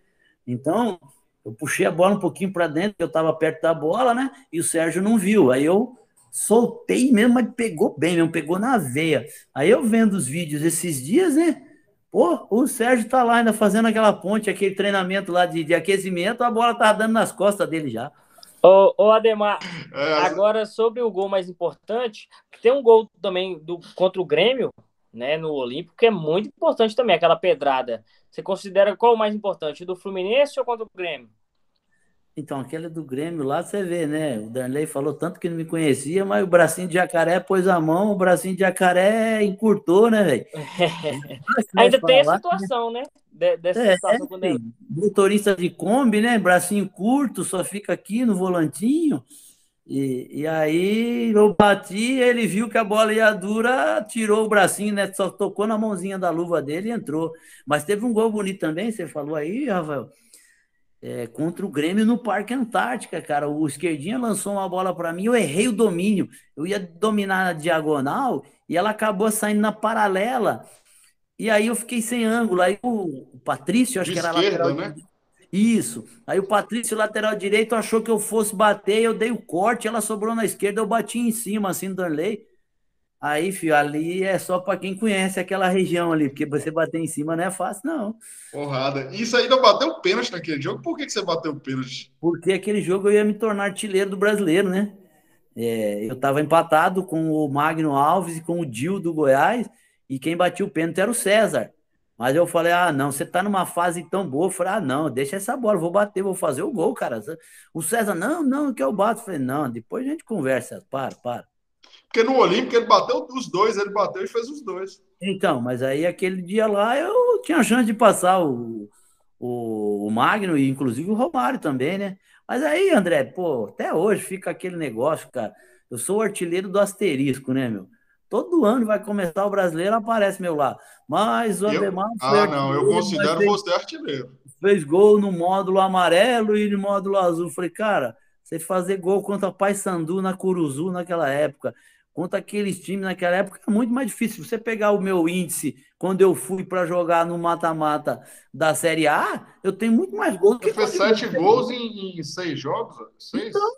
Então, eu puxei a bola um pouquinho para dentro, eu estava perto da bola, né? E o Sérgio não viu. Aí eu soltei mesmo, mas pegou bem mesmo, pegou na veia. Aí eu vendo os vídeos esses dias, né? Pô, o Sérgio tá lá ainda fazendo aquela ponte, aquele treinamento lá de, de aquecimento, a bola tá dando nas costas dele já. Ô, ô Ademar, é, agora sobre o gol mais importante, tem um gol também do, contra o Grêmio, né, no Olímpico, que é muito importante também, aquela pedrada. Você considera qual o mais importante, do Fluminense ou contra o Grêmio? Então, aquele do Grêmio lá, você vê, né? O Darley falou tanto que não me conhecia, mas o bracinho de jacaré pôs a mão, o bracinho de jacaré encurtou, né, velho? Ainda tem a situação, né? De, dessa é, situação é. Motorista de Kombi, né? Bracinho curto, só fica aqui no volantinho. E, e aí eu bati, ele viu que a bola ia dura, tirou o bracinho, né? Só tocou na mãozinha da luva dele e entrou. Mas teve um gol bonito também, você falou aí, Rafael é, contra o Grêmio no Parque Antártica, cara. O esquerdinha lançou uma bola para mim, eu errei o domínio. Eu ia dominar na diagonal e ela acabou saindo na paralela. E aí eu fiquei sem ângulo. Aí o, Patrício, acho De que era lateral. Né? Isso. Aí o Patrício, lateral direito, achou que eu fosse bater, eu dei o corte, ela sobrou na esquerda, eu bati em cima, assim, do Darley. Aí, filho, ali é só para quem conhece aquela região ali, porque você bater em cima não é fácil, não. Porrada. Isso aí não bateu pênalti naquele jogo? Por que, que você bateu pênalti? Porque aquele jogo eu ia me tornar artilheiro do brasileiro, né? É, eu estava empatado com o Magno Alves e com o Dil do Goiás, e quem batia o pênalti era o César. Mas eu falei, ah, não, você tá numa fase tão boa. Eu falei, ah, não, deixa essa bola, vou bater, vou fazer o gol, cara. O César, não, não, que eu bato. Eu falei, não, depois a gente conversa, para, para. Porque no Olímpico ele bateu os dois, ele bateu e fez os dois. Então, mas aí aquele dia lá eu tinha chance de passar o, o, o Magno e inclusive o Romário também, né? Mas aí, André, pô, até hoje fica aquele negócio, cara. Eu sou o artilheiro do asterisco, né, meu? Todo ano vai começar o brasileiro, aparece meu lá. Mas o Ademar. Ah, não, eu considero fez, você artilheiro. Fez gol no módulo amarelo e no módulo azul. Falei, cara, você fazer gol contra Paysandu na Curuzu naquela época, contra aqueles times naquela época é muito mais difícil. Você pegar o meu índice quando eu fui para jogar no mata-mata da Série A, eu tenho muito mais gols. Você fez sete gols em, em, seis jogos? Seis? Então,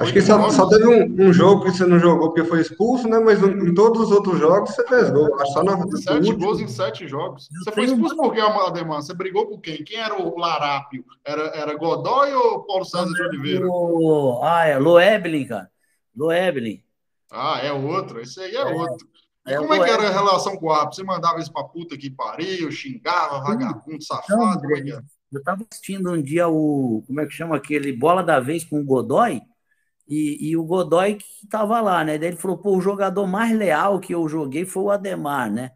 Acho que só, só teve um, um, jogo que você não jogou porque foi expulso, né? Mas em todos os outros jogos você fez gol. Acho só na, sete gols em sete jogos. Você foi expulso por quê, Ademar? Você brigou com quem? Quem era o Larápio? Era, era Godoy ou Paulo César de Oliveira? O... Ah, é Loeblin, cara. Loeblin. Ah, é outro? Esse aí é, é outro. E é, como é que era a relação com o árbitro? Você mandava isso pra puta que pariu, xingava, vagabundo, safado? Não, é eu tava assistindo um dia o. Como é que chama aquele? Bola da vez com o Godoy. E, e o Godoy que tava lá, né? Daí ele falou: pô, o jogador mais leal que eu joguei foi o Ademar, né?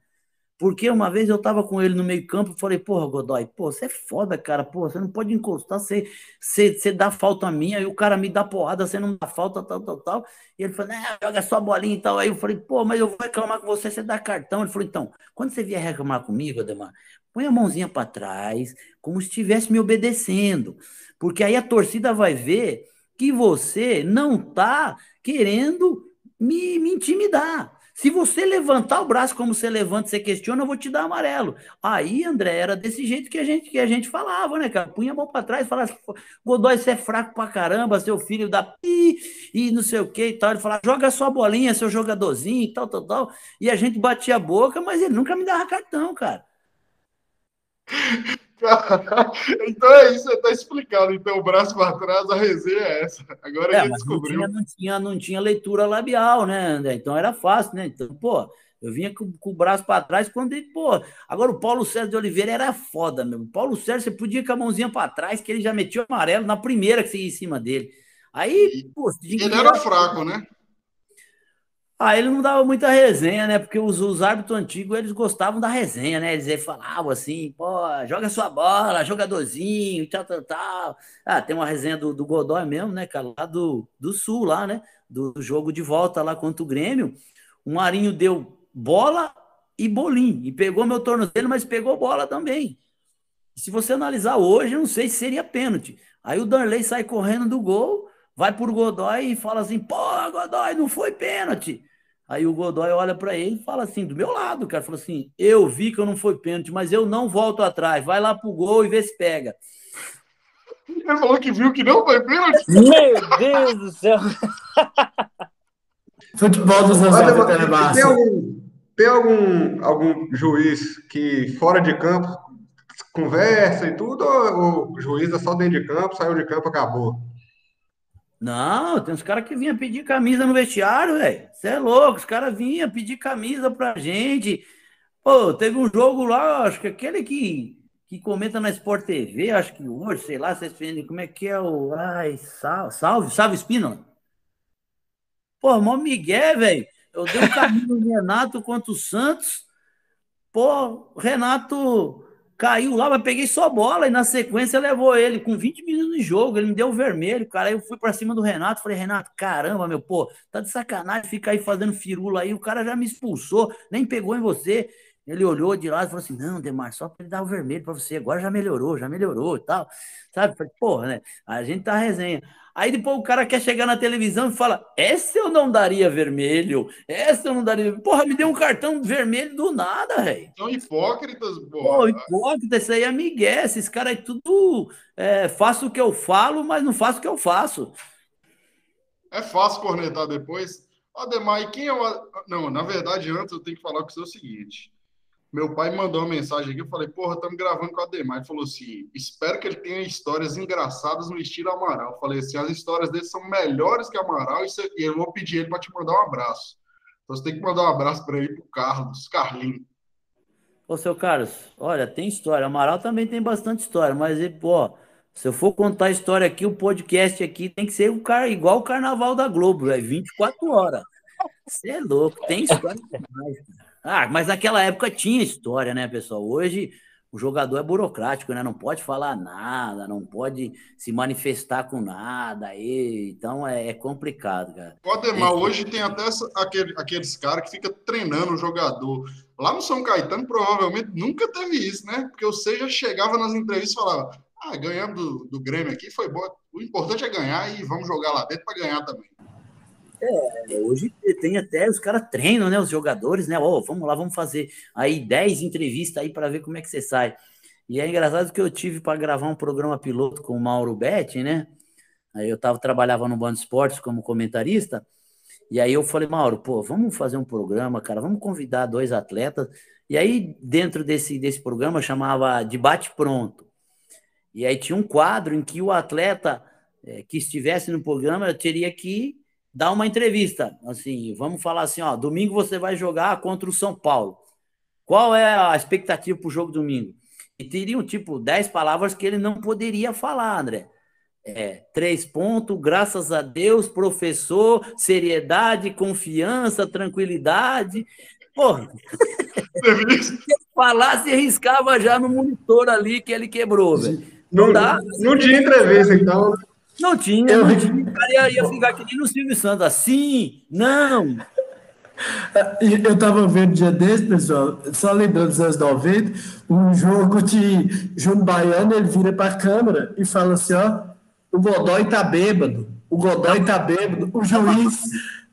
Porque uma vez eu tava com ele no meio-campo e falei, porra, Godoy, pô, você é foda, cara, pô, você não pode encostar, você, dá falta a minha, e o cara me dá porrada, você não dá falta, tal, tal, tal. E ele falou, né, joga só a bolinha e tal. Aí eu falei, pô, mas eu vou reclamar com você, você dá cartão. Ele falou, então, quando você vier reclamar comigo, Ademar, põe a mãozinha para trás, como se estivesse me obedecendo. Porque aí a torcida vai ver que você não tá querendo me, me intimidar. Se você levantar o braço como você levanta, você questiona, eu vou te dar amarelo. Aí, André, era desse jeito que a gente, que a gente falava, né, cara? Punha a mão para trás, falava, Godoy, você é fraco pra caramba, seu filho da pi, e não sei o que e tal. Ele falava, joga sua bolinha, seu jogadorzinho e tal, tal, tal. E a gente batia a boca, mas ele nunca me dava cartão, cara. então é isso, está explicado. Então, o braço para trás, a resenha é essa. Agora é, ele descobriu. Não tinha, não, tinha, não tinha leitura labial, né, André? Então era fácil, né? Então, pô, Eu vinha com, com o braço para trás quando ele, pô. Agora o Paulo Sérgio de Oliveira era foda, meu. O Paulo Sérgio, você podia ir com a mãozinha para trás, que ele já metia o amarelo na primeira que você ia em cima dele. Aí, pô, ele era fraco, né? Ah, ele não dava muita resenha, né? Porque os, os árbitros antigos, eles gostavam da resenha, né? Eles falavam assim, pô, joga sua bola, jogadorzinho, tal, tal, tal. Ah, tem uma resenha do, do Godoy mesmo, né, cara? Lá do, do Sul, lá, né? Do jogo de volta lá contra o Grêmio. O Marinho deu bola e bolinho. E pegou meu tornozelo, mas pegou bola também. Se você analisar hoje, eu não sei se seria pênalti. Aí o Darley sai correndo do gol vai pro Godoy e fala assim: pô, Godoy, não foi pênalti. Aí o Godoy olha para ele e fala assim: do meu lado, o cara falou assim: eu vi que eu não foi pênalti, mas eu não volto atrás, vai lá pro gol e vê se pega. Ele falou que viu que não foi pênalti. Meu Deus do céu. Futebol dos anos 80 é massa. Tem algum, tem algum, algum juiz que fora de campo conversa e tudo, ou o juiz é só dentro de campo, saiu de campo, acabou? Não, tem uns caras que vinham pedir camisa no vestiário, velho. Você é louco, os caras vinham pedir camisa pra gente. Pô, teve um jogo lá, acho que aquele que, que comenta na Sport TV, acho que hoje, sei lá, vocês entendem como é que é o. Ai, salve, salve, salve Espino. Pô, mó Miguel, velho. Eu dei um caminho no Renato contra o Santos. Pô, Renato Caiu lá, mas peguei só bola e na sequência levou ele com 20 minutos de jogo. Ele me deu o vermelho, cara. Aí eu fui para cima do Renato. Falei, Renato, caramba, meu, pô, tá de sacanagem ficar aí fazendo firula aí. O cara já me expulsou, nem pegou em você. Ele olhou de lado e falou assim: Não, Demar, só para ele dar o vermelho para você. Agora já melhorou, já melhorou e tal. Sabe? Falei, porra, né? A gente tá resenha. Aí depois o cara quer chegar na televisão e fala: Essa eu não daria vermelho, essa eu não daria. Porra, me deu um cartão vermelho do nada, velho. São hipócritas, porra. Pô, hipócritas, isso aí é migué. Esses caras é tudo. É, faço o que eu falo, mas não faço o que eu faço. É fácil cornetar depois. Ademar, e quem é o. Não, na verdade, antes eu tenho que falar com você o seguinte. Meu pai mandou uma mensagem aqui, eu falei, porra, estamos gravando com a Ademar. Ele falou assim, espero que ele tenha histórias engraçadas no estilo Amaral. Eu falei assim, as histórias dele são melhores que Amaral e eu vou pedir ele para te mandar um abraço. Então você tem que mandar um abraço para ele, para o Carlos, Carlinho. Ô, seu Carlos, olha, tem história. Amaral também tem bastante história, mas, pô, se eu for contar a história aqui, o podcast aqui tem que ser o car... igual o Carnaval da Globo, é 24 horas. Você é louco, tem história demais, cara. Ah, mas naquela época tinha história, né, pessoal? Hoje o jogador é burocrático, né? Não pode falar nada, não pode se manifestar com nada. Aí, então é, é complicado, cara. O Ademar, é, hoje tem até essa, aquele, aqueles caras que fica treinando o jogador. Lá no São Caetano, provavelmente nunca teve isso, né? Porque o Seja chegava nas entrevistas e falava: Ah, ganhamos do, do Grêmio aqui, foi bom. O importante é ganhar e vamos jogar lá dentro para ganhar também. É, hoje tem até, os caras treinam, né? Os jogadores, né? Oh, vamos lá, vamos fazer aí 10 entrevistas aí para ver como é que você sai. E é engraçado que eu tive para gravar um programa piloto com o Mauro Betti, né? Aí eu tava, trabalhava no Band Esportes como comentarista, e aí eu falei, Mauro, pô, vamos fazer um programa, cara, vamos convidar dois atletas. E aí, dentro desse, desse programa, chamava Debate Pronto. E aí tinha um quadro em que o atleta é, que estivesse no programa teria que dar uma entrevista, assim, vamos falar assim, ó, domingo você vai jogar contra o São Paulo. Qual é a expectativa para o jogo domingo? E teriam, tipo, 10 palavras que ele não poderia falar, André. É, três pontos, graças a Deus, professor, seriedade, confiança, tranquilidade. Porra, se falasse, arriscava já no monitor ali que ele quebrou, velho. Não, não, dá. Não tinha entrevista, então. Não tinha, eu... não tinha. O cara ia, ia ficar aqui no Silvio Santos, assim, não. Eu estava vendo dia desse, pessoal, só lembrando dos anos 90, um jogo de Júnior Baiano, ele vira para a câmera e fala assim, ó, o Godoy tá bêbado, o Godoy tá bêbado, o juiz,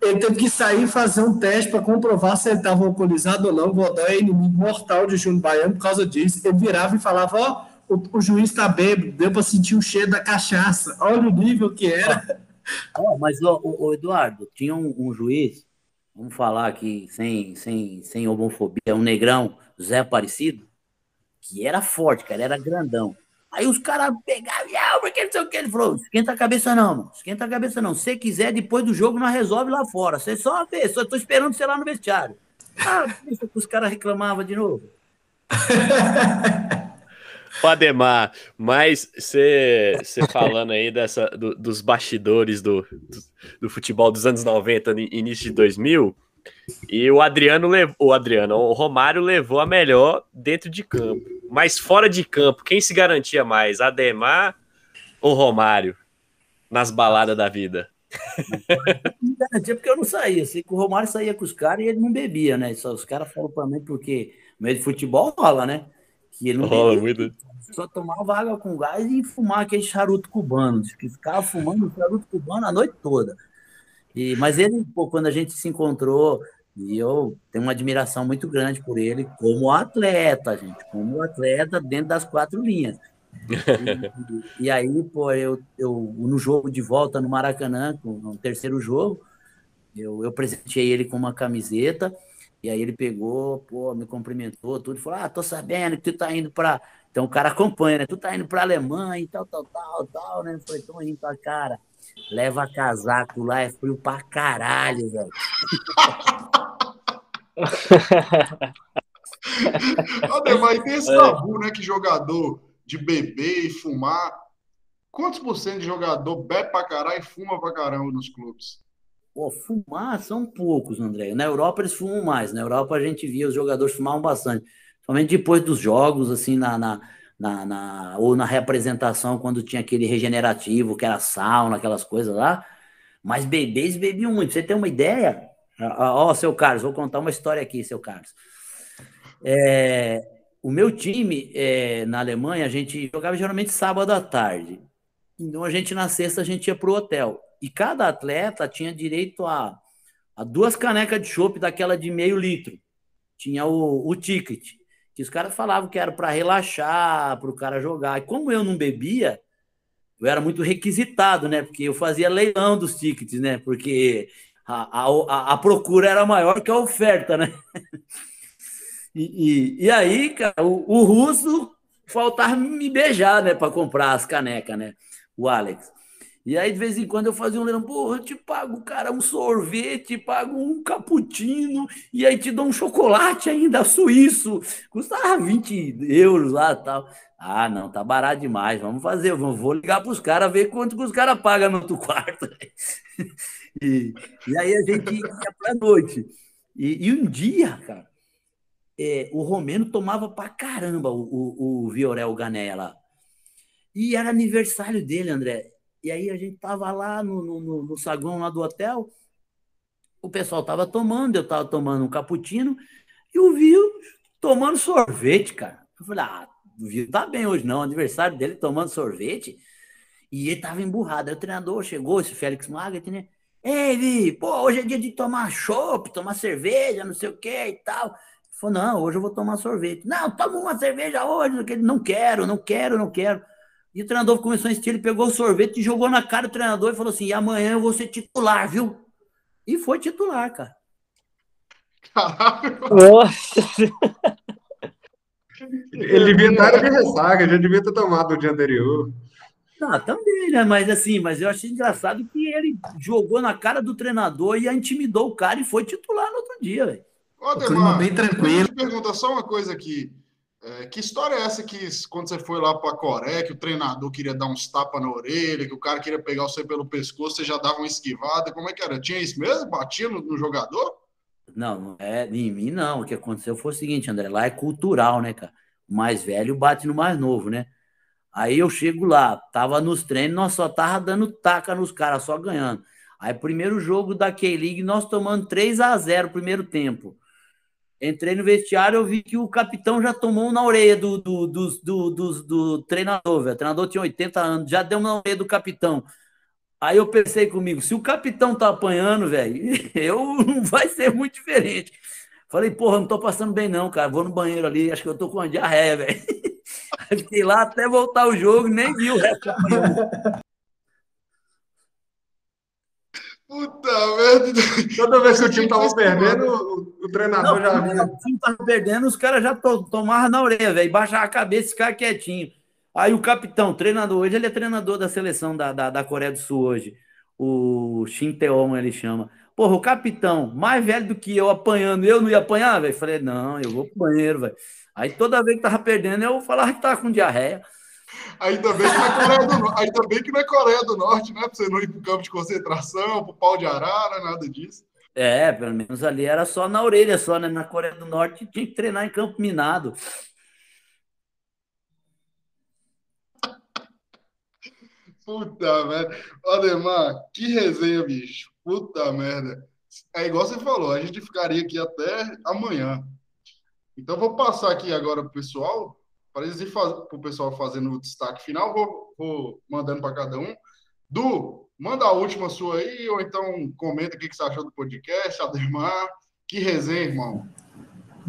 ele teve que sair e fazer um teste para comprovar se ele estava alcoolizado ou não, o Godoy é inimigo mortal de Júnior Baiano por causa disso, ele virava e falava, ó, o, o juiz está bêbado, deu para sentir o cheiro da cachaça. Olha o nível que era. Oh, mas, oh, oh, Eduardo, tinha um, um, juiz, vamos falar aqui sem, sem, sem homofobia, um negrão, Zé Aparecido, que era forte, cara, era grandão. Aí os caras pegavam, ah, porque não sei o que. Ele falou: esquenta a cabeça não, mano. Esquenta a cabeça não. Se quiser, depois do jogo, nós resolve lá fora. Você só vê, só tô esperando você lá no vestiário. Ah, os caras reclamavam de novo. O Ademar, mas você falando aí dessa, do, dos bastidores do, do, do, futebol dos anos 90, início de 2000, e o Adriano levou, o Adriano, o Romário levou a melhor dentro de campo. Mas fora de campo, quem se garantia mais, Ademar ou Romário nas baladas da vida? Não garantia porque eu não saía. Sei o Romário saía com os caras e ele não bebia, né? Só os caras falam para mim porque meio de futebol rola, né? Que ele não rola muito. Só tomava água com gás e fumar aquele charuto cubano. Que ficava fumando charuto cubano a noite toda. E, mas ele, pô, quando a gente se encontrou, e eu tenho uma admiração muito grande por ele como atleta, gente, como atleta dentro das quatro linhas. E, e, aí, pô, eu, eu no jogo de volta no Maracanã, no terceiro jogo, eu, eu presenteei ele com uma camiseta, e aí ele pegou, pô, me cumprimentou, tudo, e falou: Ah, tô sabendo que tu tá indo para. Então o cara acompanha, né? Tu tá indo pra Alemanha e tal, tal, tal, tal, né? Eu falei, tô indo pra cara. Leva casaco lá, é frio pra caralho, velho. Ademar, tem esse tabu, né? Que jogador de beber e fumar. Quantos por cento de jogador bebe pra caralho e fuma pra caramba nos clubes? Pô, fumar são poucos, André. Na Europa eles fumam mais. Na Europa a gente via os jogadores fumavam bastante. Somente depois dos jogos, assim, na, na, na, na, ou na representação, quando tinha aquele regenerativo, que era sauna, aquelas coisas lá. Mas bebês bebiam muito. Você tem uma ideia? Ó, oh, seu Carlos, vou contar uma história aqui, seu Carlos. É, o meu time é, na Alemanha, a gente jogava geralmente sábado à tarde. Então a gente na sexta a gente ia pro hotel. E cada atleta tinha direito a, a duas canecas de chopp daquela de meio litro. Tinha o, o ticket. Que os caras falavam que era para relaxar, para o cara jogar. E como eu não bebia, eu era muito requisitado, né? Porque eu fazia leilão dos tickets, né? Porque a, a, a procura era maior que a oferta, né? E, e, e aí, cara, o, o, russo faltava me beijar, né, para comprar as canecas, né? O Alex. E aí, de vez em quando, eu fazia um leilão, porra, eu te pago, cara, um sorvete, pago um cappuccino, e aí te dou um chocolate ainda suíço. Custava 20 euros lá tal. Ah, não, tá barato demais, vamos fazer, vou ligar para os caras, ver quanto que os caras pagam no outro quarto. e, e aí a gente ia para noite. E, e um dia, cara, é, o Romeno tomava pra caramba o, o, o Viorel Gané lá. E era aniversário dele, André. E aí a gente tava lá no, no, no saguão lá do hotel, o pessoal tava tomando, eu tava tomando um cappuccino, e o Viu tomando sorvete, cara. Eu falei, ah, o Viu tá bem hoje não, aniversário dele tomando sorvete. E ele tava emburrado. Aí o treinador chegou, esse Félix Magath, né? Ei, Vi, pô, hoje é dia de tomar chopp, tomar cerveja, não sei o que e tal. Falou, não, hoje eu vou tomar sorvete. Não, toma uma cerveja hoje. Não quero, não quero, não quero. E o treinador começou a insistir, ele pegou o sorvete e jogou na cara do treinador e falou assim: e amanhã eu vou ser titular, viu? E foi titular, cara. Caralho. Nossa. Ele devia estar de ressaca, já devia ter tomado o dia anterior. Ah, também, né? Mas assim, mas eu achei engraçado que ele jogou na cara do treinador e intimidou o cara e foi titular no outro dia, velho. Ô, Demar, bem tranquilo. Eu pergunta só uma coisa aqui. É, que história é essa que quando você foi lá para a Coreia, que o treinador queria dar uns tapas na orelha, que o cara queria pegar você pelo pescoço, você já dava uma esquivada? Como é que era? Tinha isso mesmo? Batia no, no jogador? Não, é em mim, não. O que aconteceu foi o seguinte, André, lá é cultural, né, cara? O mais velho bate no mais novo, né? Aí eu chego lá, tava nos treinos, nós só tava dando taca nos caras, só ganhando. Aí, primeiro jogo da K-League, nós tomando 3 a 0 primeiro tempo. Entrei no vestiário, eu vi que o capitão já tomou na orelha do, do, do, do, do, do treinador, velho. O treinador tinha 80 anos, já deu na orelha do capitão. Aí eu pensei comigo, se o capitão tá apanhando, velho, eu não vai ser muito diferente. Falei, porra, não tô passando bem não, cara. Vou no banheiro ali, acho que eu tô com uma diarreia, velho. Fiquei lá até voltar o jogo, nem vi o resto. Puta merda. Toda vez que o time tava perdendo, o, o treinador não, já vinha. O time tava perdendo, os caras já to, tomavam na orelha, velho. Baixava a cabeça e ficava quietinho. Aí o capitão, treinador, hoje ele é treinador da seleção da, da, da Coreia do Sul hoje. O Shin Tae-hong, ele chama. Pô, Porra, o capitão, mais velho do que eu, apanhando, eu não ia apanhar, velho? Falei, não, eu vou pro banheiro, velho. Aí toda vez que tava perdendo, eu falava que tava com diarreia. Ainda bem que não é Coreia do, Norte, ainda bem que não é Coreia do Norte, né? Pra você não ir pro campo de concentração, pro pau de arara, nada disso. É, pelo menos ali era só na orelha, só, né? Na Coreia do Norte tinha que treinar em campo minado. Puta merda. Ademar, que resenha, bicho. Puta merda. É igual você falou, a gente ficaria aqui até amanhã. Então, vou passar aqui agora pro pessoal, para pro pessoal fazendo o destaque final, vou, vou mandando para cada um. Du, manda a última sua aí, ou então comenta o que você achou do podcast, Ademar. Que resenha, irmão.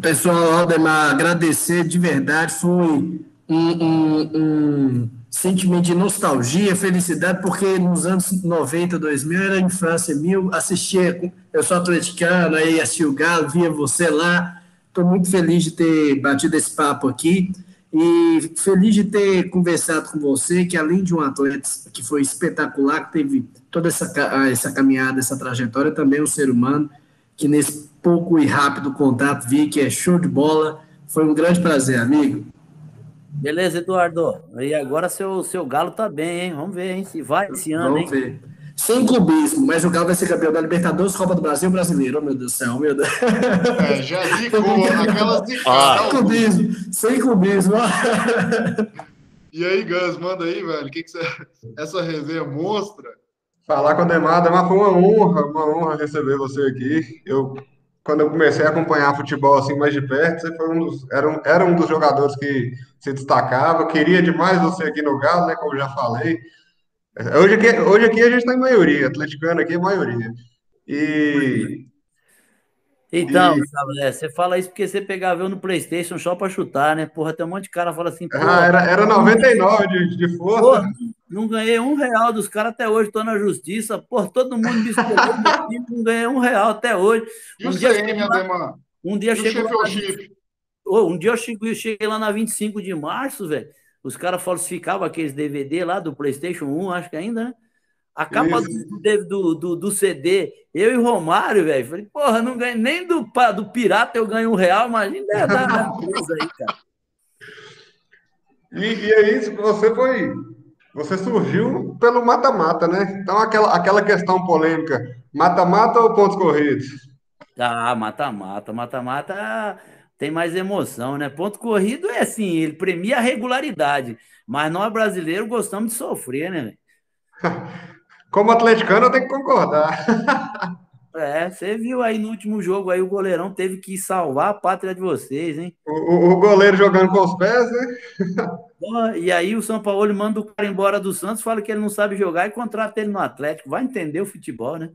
Pessoal, Ademar, agradecer de verdade. Foi um, um, um sentimento de nostalgia, felicidade, porque nos anos 90, 2000 era infância minha, assistia, eu sou atleticano, aí assistia o Galo, via você lá, estou muito feliz de ter batido esse papo aqui, e feliz de ter conversado com você, que além de um atleta que foi espetacular, que teve toda essa, essa caminhada, essa trajetória, também um ser humano, que nesse pouco e rápido contato vi que é show de bola, foi um grande prazer, amigo. Beleza, Eduardo. E agora seu, seu Galo tá bem, hein? Vamos ver, hein? Se vai esse ano, Vamos hein? Ver. Sem clubismo, mas o Galo vai ser campeão da Libertadores, Copa do Brasil Brasileiro. Oh, meu Deus do céu, meu Deus. É, já zicou, aquelas zicadas. Sem clubismo, sem clubismo. E aí, Gus, manda aí, velho. O que, que você... essa resenha mostra? Falar com a Demar, Demar foi uma honra, uma honra receber você aqui. Eu quando eu comecei a acompanhar futebol assim mais de perto, você foi um dos, era, um, era um dos jogadores que se destacava. Queria demais você aqui no Galo, né? Como já falei. Hoje aqui, hoje aqui a gente está em maioria, atleticano aqui é maioria. E. Então, e... É, você fala isso porque você pegava eu no PlayStation só para chutar, né? Porra, tem um monte de cara fala assim. Ah, era, era 99 de, de força. Porra, não ganhei um real dos caras até hoje, estou na justiça. Pô, todo mundo me escolheu, não ganhei um real até hoje. E um o dia CM, lá, Um dia chegou um dia eu cheguei lá na 25 de março, velho. Os caras falsificavam aqueles DVD lá do PlayStation 1, acho que ainda, né? A capa do, do, do, do, CD, eu e Romário, velho. Falei, porra, não ganhei nem do, do Pirata eu ganho um real, imagina é da coisa aí, cara. E, e aí, você foi você surgiu pelo mata-mata, né? Então, aquela, aquela questão polêmica: mata-mata ou pontos corridos? Ah, mata-mata. Mata-mata tem mais emoção, né? Ponto corrido é assim, ele premia a regularidade. Mas nós brasileiros gostamos de sofrer, né? Como atleticano, eu tenho que concordar. É, você viu aí no último jogo aí o goleirão teve que salvar a pátria de vocês, hein? O, o goleiro jogando com os pés, né? e aí o São Paulo manda o cara embora do Santos, fala que ele não sabe jogar e contrata ele no Atlético. Vai entender o futebol, né?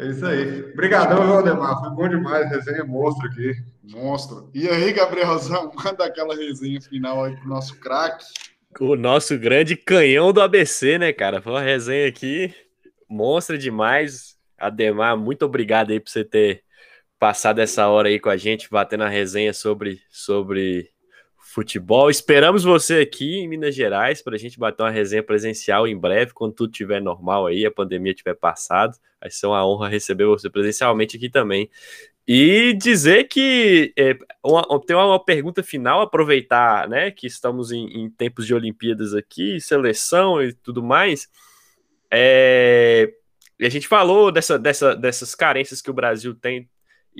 É isso aí. Obrigadão, Valdemar. Foi bom demais. Resenha monstro aqui. Monstro. E aí, Gabrielzão, manda aquela resenha final aí pro nosso craque. O nosso grande canhão do ABC, né, cara? Foi uma resenha aqui monstra demais. Ademar, muito obrigado aí por você ter passado essa hora aí com a gente, batendo a resenha sobre, sobre futebol. Esperamos você aqui em Minas Gerais para a gente bater uma resenha presencial em breve, quando tudo estiver normal aí, a pandemia tiver passado. Vai ser uma honra receber você presencialmente aqui também. E dizer que é, uma, tem uma pergunta final, aproveitar né, que estamos em, em tempos de Olimpíadas aqui, seleção e tudo mais. É, a gente falou dessa, dessa, dessas carências que o Brasil tem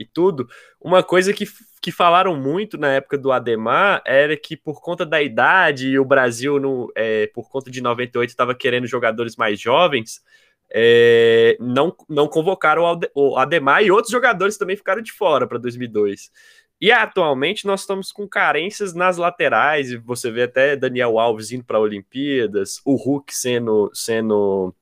e tudo. Uma coisa que, que falaram muito na época do Ademar era que, por conta da idade, o Brasil, no, é, por conta de 98, estava querendo jogadores mais jovens, é, não, não convocaram o Ademar e outros jogadores também ficaram de fora para 2002. E atualmente nós estamos com carências nas laterais, e você vê até Daniel Alves indo para Olimpíadas, o Hulk sendo, sendo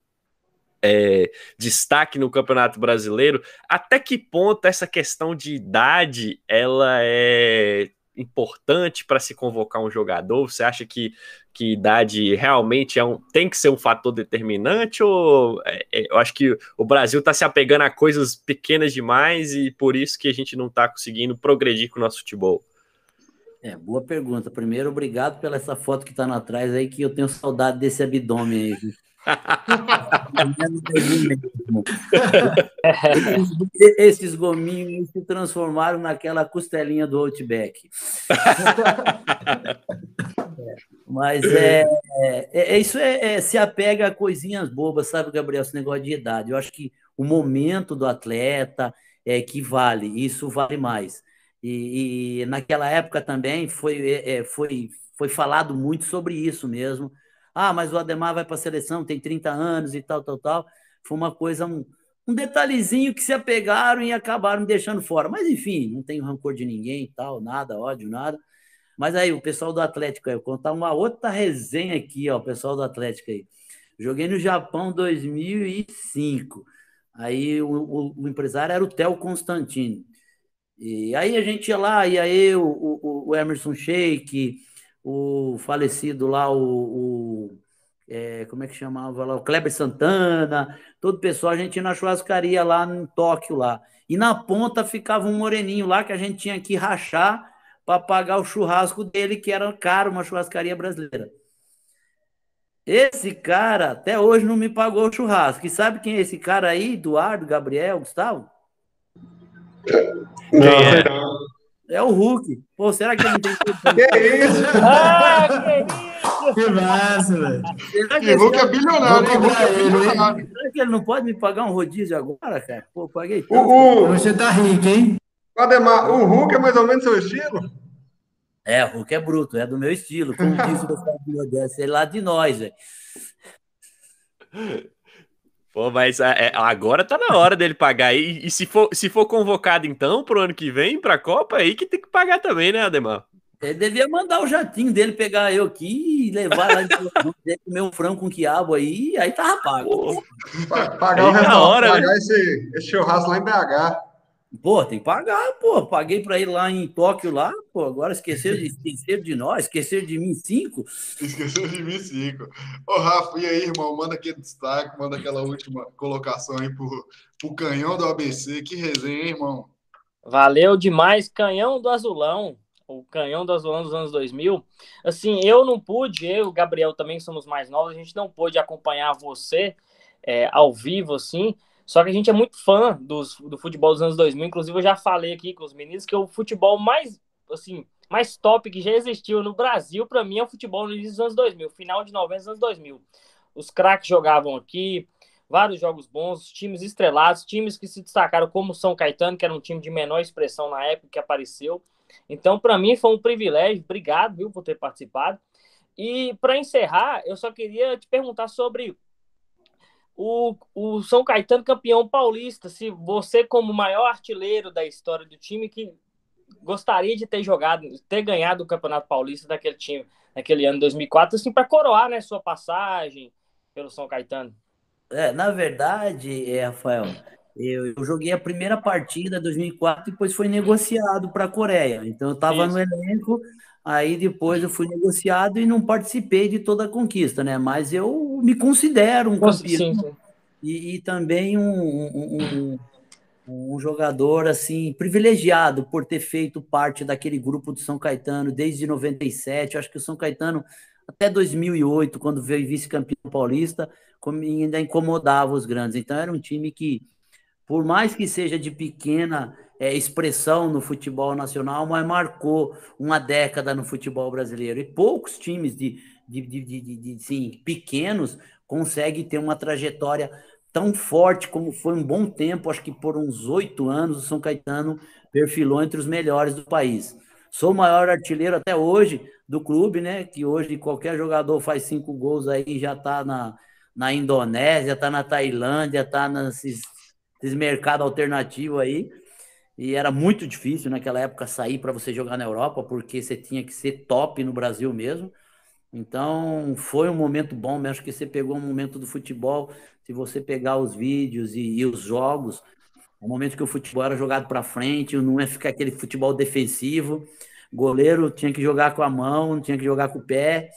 é, destaque no Campeonato Brasileiro, até que ponto essa questão de idade ela é importante para se convocar um jogador? Você acha que, que idade realmente é um, tem que ser um fator determinante? Ou é, é, eu acho que o Brasil está se apegando a coisas pequenas demais e por isso que a gente não está conseguindo progredir com o nosso futebol? É, boa pergunta. Primeiro, obrigado pela essa foto que está na trás aí, que eu tenho saudade desse abdômen aí. Esses, gominhos se transformaram naquela costelinha do Outback. Mas é, é, é isso é, é, se apega a coisinhas bobas, sabe, Gabriel? Esse negócio de idade. Eu acho que o momento do atleta é que vale, isso vale mais. E, e naquela época também foi, é, é foi, foi falado muito sobre isso mesmo. Ah, mas o Ademar vai para a seleção, tem 30 anos e tal, tal, tal. Foi uma coisa, um, um detalhezinho que se apegaram e acabaram me deixando fora. Mas enfim, não tenho rancor de ninguém e tal, nada, ódio, nada. Mas aí, o pessoal do Atlético, eu vou contar uma outra resenha aqui, ó, o pessoal do Atlético aí. Joguei no Japão 2005. Aí o, o, o empresário era o Theo Constantino. E aí a gente ia lá, e aí o, o, o Emerson Sheik, o falecido lá, o, o é, como é que chamava lá, o Kleber Santana, todo o pessoal, a gente ia na churrascaria lá em Tóquio lá. E na ponta ficava um moreninho lá que a gente tinha que rachar para pagar o churrasco dele, que era caro, uma churrascaria brasileira. Esse cara até hoje não me pagou o churrasco. E sabe quem é esse cara aí? Eduardo, Gabriel, Gustavo? Não, é? É o Hulk. Pô, será que ele não tem Que isso? Ah, que isso! Que massa, velho. Será que, Hulk é bilionário, hein? Hulk é bilionário. será que ele não pode me pagar um rodízio agora, cara? Pô, paguei tanto. O, o, Você tá rico, hein? Ademar, o Hulk é mais ou menos seu estilo? É, o Hulk é bruto, é do meu estilo. Como disse o Dessa, ele é lá de nós, velho. Pô, mas é, é, agora tá na hora dele pagar. E, e se, for, se for convocado, então, pro ano que vem, pra Copa, aí que tem que pagar também, né, Ademar? Ele devia mandar o jatinho dele pegar eu aqui e levar lá em Portugal, comer um frango com quiabo aí, aí tava pago. Pô, Pa- Pagar o Aí na restaurante, hora, né? pagar esse, esse churrasco lá em BH. Pô, tem que pagar, pô. Paguei pra ir lá em Tóquio lá, pô. Agora esqueceram de, esqueceram de nós, esqueceram de mim cinco. Esqueceu de mim, cinco. Ô, Rafa, e aí, irmão? Manda aquele destaque, manda aquela última colocação aí pro, pro canhão do ABC. Que resenha, hein, irmão? Valeu demais, Canhão do Azulão, o Canhão do Azulão dos anos 2000. Assim, eu não pude, eu e o Gabriel também somos mais novos, a gente não pôde acompanhar você é, ao vivo, assim, só que a gente é muito fã dos, do futebol dos anos 2000, inclusive eu já falei aqui com os meninos que o futebol mais, assim, mais top que já existiu no Brasil, para mim, é o futebol no início dos anos 2000, final de 90 anos 2000. Os craques jogavam aqui, vários jogos bons, times estrelados, times que se destacaram como São Caetano, que era um time de menor expressão na época que apareceu. Então, para mim, foi um privilégio. Obrigado, viu, por ter participado. E para encerrar, eu só queria te perguntar sobre o, o São Caetano campeão paulista. Se você, como maior artilheiro da história do time, que gostaria de ter jogado, ter ganhado o Campeonato Paulista daquele time, naquele ano 2004, assim, para coroar, né, sua passagem pelo São Caetano. É, na verdade, é, Rafael, eu, eu joguei a primeira partida em 2004 e depois foi negociado para a Coreia. Então eu estava no elenco, aí depois eu fui negociado e não participei de toda a conquista, né? Mas eu me considero um campeão e, e também um, um, um- um jogador assim privilegiado por ter feito parte daquele grupo do São Caetano desde 97. Eu acho que o São Caetano até 2008, quando veio vice-campeão paulista, ainda incomodava os grandes. Então era um time que, por mais que seja de pequena é, expressão no futebol nacional, mas marcou uma década no futebol brasileiro. E poucos times de, de, de, de, de- sim, pequenos conseguem ter uma trajetória tão forte como foi um bom tempo, acho que por uns oito anos, o São Caetano perfilou entre os melhores do país. Sou o maior artilheiro até hoje do clube, né? Que hoje qualquer jogador faz cinco gols aí, já está na, na Indonésia, está na Tailândia, está nesses mercados alternativos aí. E era muito difícil naquela época sair para você jogar na Europa, porque você tinha que ser top no Brasil mesmo. Então, foi um momento bom, mas acho que você pegou um momento do futebol. Se você pegar os vídeos e, e os jogos, o momento que o futebol era jogado para frente, não é ficar aquele futebol defensivo. Goleiro tinha que jogar com a mão, tinha que jogar com o pé.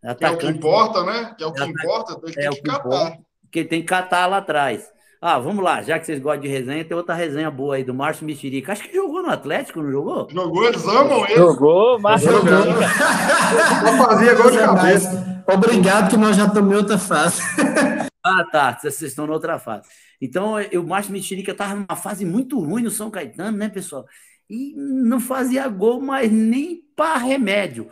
Que é o que Atacante importa, né? Que é o que importa, tem que, é que que catar. importa, porque tem que catar lá atrás. Ah, vamos lá, já que vocês gostam de resenha, tem outra resenha boa aí do Márcio Mexerica. Acho que jogou no Atlético, não jogou? Jogou, eles amam ele. Jogou, Márcio Jogou. Só fazia gol de cabeça. Obrigado, que nós já tomamos outra fase. Ah, tá. Vocês estão na outra fase. Então, o Márcio Mexerica estava numa fase muito ruim no São Caetano, né, pessoal? E não fazia gol, mas nem para remédio.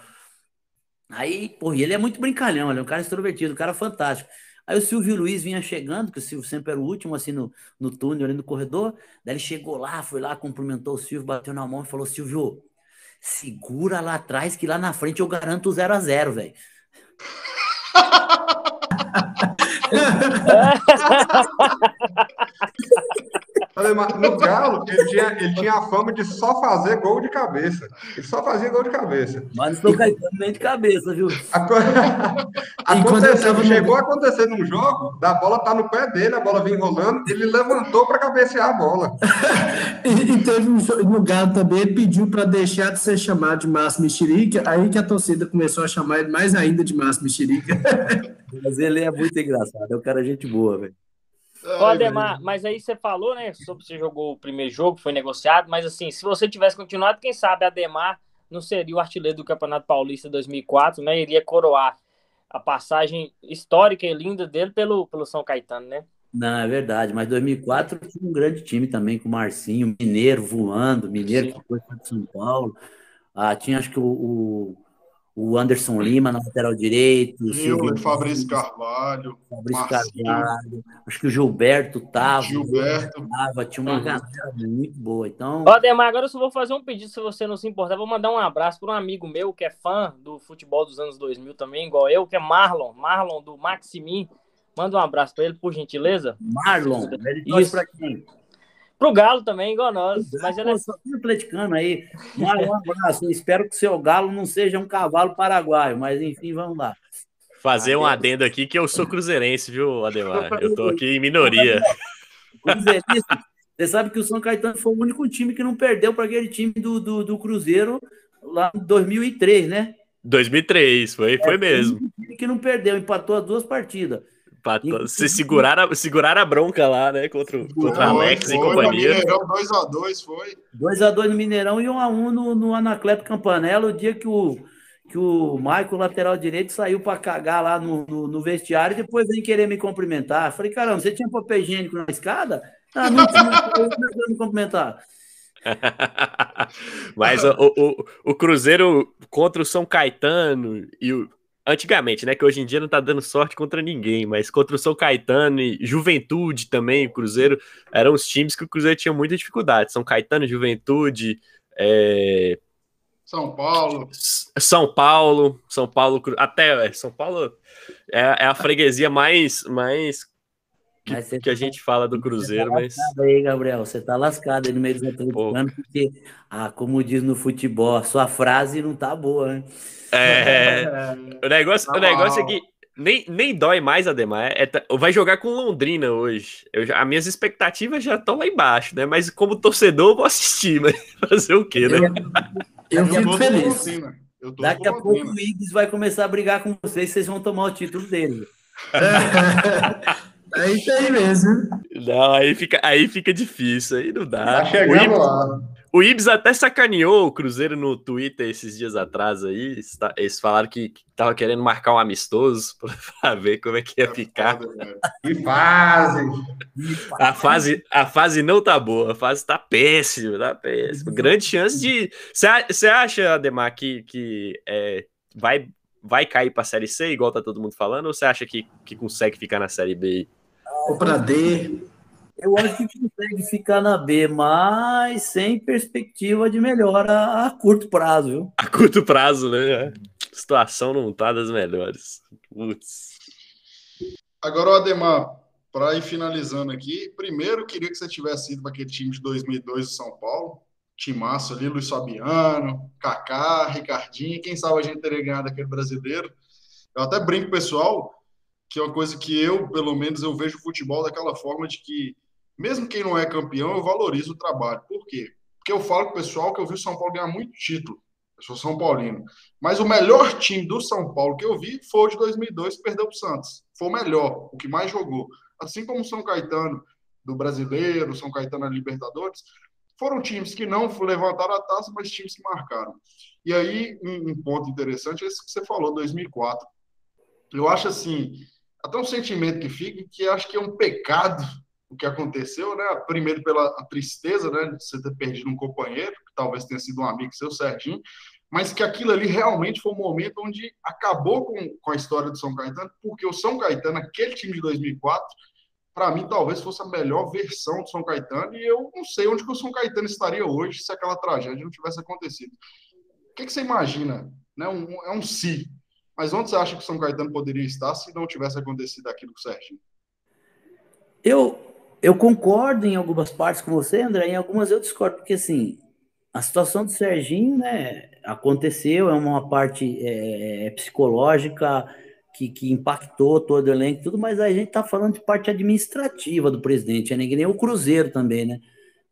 Aí, pô, ele é muito brincalhão, ele é um cara extrovertido, um cara fantástico. Aí o Silvio Luiz vinha chegando, que o Silvio sempre era o último, assim, no, no túnel, ali no corredor. Daí ele chegou lá, foi lá, cumprimentou o Silvio, bateu na mão e falou: Silvio, segura lá atrás, que lá na frente eu garanto o 0 a 0 velho. No Galo, ele tinha, ele tinha a fama de só fazer gol de cabeça. Ele só fazia gol de cabeça. Mas não estou nem de cabeça, viu? Aconteceu, chegou a acontecer num jogo, da bola tá no pé dele, a bola vinha rolando, ele levantou para cabecear a bola. e, e, teve um jogo no Galo também, ele pediu para deixar de ser chamado de Márcio Mexerica, aí que a torcida começou a chamar ele mais ainda de Márcio Mexerica. Mas ele é muito engraçado, é um cara gente boa, velho. Ô, Ademar, mas aí você falou, né, sobre você jogou o primeiro jogo, foi negociado, mas assim, se você tivesse continuado, quem sabe Ademar não seria o artilheiro do Campeonato Paulista 2004, né, iria coroar a passagem histórica e linda dele pelo, pelo São Caetano, né? Não, é verdade, mas 2004 tinha um grande time também com o Marcinho, Mineiro voando, Mineiro Sim. que foi para São Paulo, ah, tinha acho que o, o o Anderson Lima na lateral direito, o Silvio, Fabrício Carvalho, Fabrício Marcinho. Carvalho, acho que o Gilberto tava, Gilberto tava, tinha uma uhum. galera muito boa. Então, Ó, Demar, agora eu só vou fazer um pedido se você não se importar, vou mandar um abraço para um amigo meu que é fã do futebol dos anos 2000 também, igual eu, que é Marlon, Marlon do Maximin. Manda um abraço para ele, por gentileza. Marlon, ele torce para quem? Pro Galo também, igual nós. Mas ele é só atleticano aí. Um abraço. Espero que o seu Galo não seja um cavalo paraguaio, mas enfim, vamos lá. Fazer um adendo aqui que eu sou cruzeirense, viu, Ademar? Eu tô aqui em minoria. Cruzeirense, você sabe que o São Caetano foi o único time que não perdeu para aquele time do, do, do, Cruzeiro lá em 2003, né? 2003, foi, é, foi mesmo. Um time que não perdeu, empatou as duas partidas. Se segurar a, segurar a bronca lá, né? Contra, contra Alex foi, e companhia. Mineirão 2x2 foi. 2x2 no Mineirão e 1x1 no, no Anacleto Campanella, o dia que o, que o Michael, lateral direito, saiu para cagar lá no, no, no, vestiário e depois vem querer me cumprimentar. Falei, caramba, você tinha papel higiênico na escada? Ah, não tinha, me cumprimentar. Mas o, o, o Cruzeiro contra o São Caetano e o, antigamente, né? Que hoje em dia não tá dando sorte contra ninguém, mas contra o São Caetano e Juventude também, o Cruzeiro, eram os times que o Cruzeiro tinha muita dificuldade. São Caetano, Juventude, é... São Paulo. São Paulo, São Paulo, até é, São Paulo é, é a freguesia mais, mais que, que a tá gente fala do Cruzeiro, tá mas. aí, Gabriel, você tá lascado aí no meio dos atleticanos, porque, ah, como diz no futebol, a sua frase não tá boa, né? É. o negócio, tá o negócio é que nem, nem dói mais, Ademar. É, é, vai jogar com Londrina hoje. Eu, as minhas expectativas já estão lá embaixo, né? Mas como torcedor, eu vou assistir, mas fazer o quê, né? Eu, eu fico feliz. Daqui a pouco o Iggs vai começar a brigar com vocês, vocês vão tomar o título dele. É isso aí mesmo. Não, aí fica, aí fica difícil, aí não dá. Tá chegando o Ibs, lá. O Ibs até sacaneou o Cruzeiro no Twitter esses dias atrás aí. Eles falaram que tava querendo marcar um amistoso para ver como é que ia é ficar. Que fase! A fase, a fase não tá boa, a fase tá péssima, tá péssima. Grande chance de. Você acha, Ademar, que, que é, vai, vai cair para a Série C, igual tá todo mundo falando, ou você acha que, que consegue ficar na Série B? Ou para D. Eu acho que consegue ficar na B, mas sem perspectiva de melhora a curto prazo, viu? A curto prazo, né? A situação não tá das melhores. Putz. Agora, Ademar, para ir finalizando aqui, primeiro queria que você tivesse ido para aquele time de 2002 do São Paulo, timaço ali, Luiz Fabiano, Kaká, Ricardinho, quem sabe a gente teria ganhado aquele brasileiro. Eu até brinco, pessoal, que é uma coisa que eu, pelo menos, eu vejo o futebol daquela forma de que, mesmo quem não é campeão, eu valorizo o trabalho. Por quê? Porque eu falo com o pessoal que eu vi o São Paulo ganhar muito título. Eu sou São Paulino. Mas o melhor time do São Paulo que eu vi foi o de 2002, que perdeu para o Santos. Foi o melhor, o que mais jogou. Assim como o São Caetano do Brasileiro, São Caetano da Libertadores, foram times que não levantaram a taça, mas times que marcaram. E aí, um, um ponto interessante é esse que você falou, 2004. Eu acho assim, até um sentimento que fica que acho que é um pecado o que aconteceu, né? Primeiro pela tristeza, né, de você ter perdido um companheiro, que talvez tenha sido um amigo seu, Serginho, mas que aquilo ali realmente foi um momento onde acabou com, com a história do São Caetano, porque o São Caetano, aquele time de 2004, para mim talvez fosse a melhor versão do São Caetano, e eu não sei onde que o São Caetano estaria hoje se aquela tragédia não tivesse acontecido. O que, que você imagina? Né? Um, é um si. Mas onde você acha que o São Caetano poderia estar se não tivesse acontecido aquilo com o Serginho? Eu, eu concordo em algumas partes com você, André, em algumas eu discordo, porque assim, a situação do Serginho, né, aconteceu, é uma parte é, é, psicológica que, que impactou todo o elenco, tudo, mas a gente está falando de parte administrativa do presidente, é que nem o Cruzeiro também, né?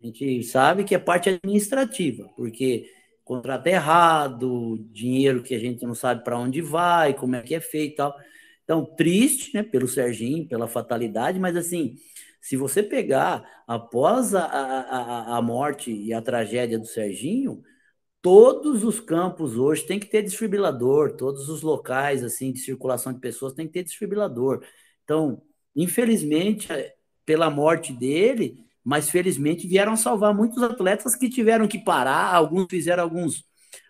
A gente sabe que é parte administrativa, porque contrato errado, dinheiro que a gente não sabe para onde vai, como é que é feito e tal. Então, triste, né, pelo Serginho, pela fatalidade, mas assim, se você pegar após a, a, a morte e a tragédia do Serginho, todos os campos hoje tem que ter desfibrilador, todos os locais assim de circulação de pessoas tem que ter desfibrilador. Então, infelizmente, pela morte dele, mas felizmente vieram salvar muitos atletas que tiveram que parar, alguns fizeram alguns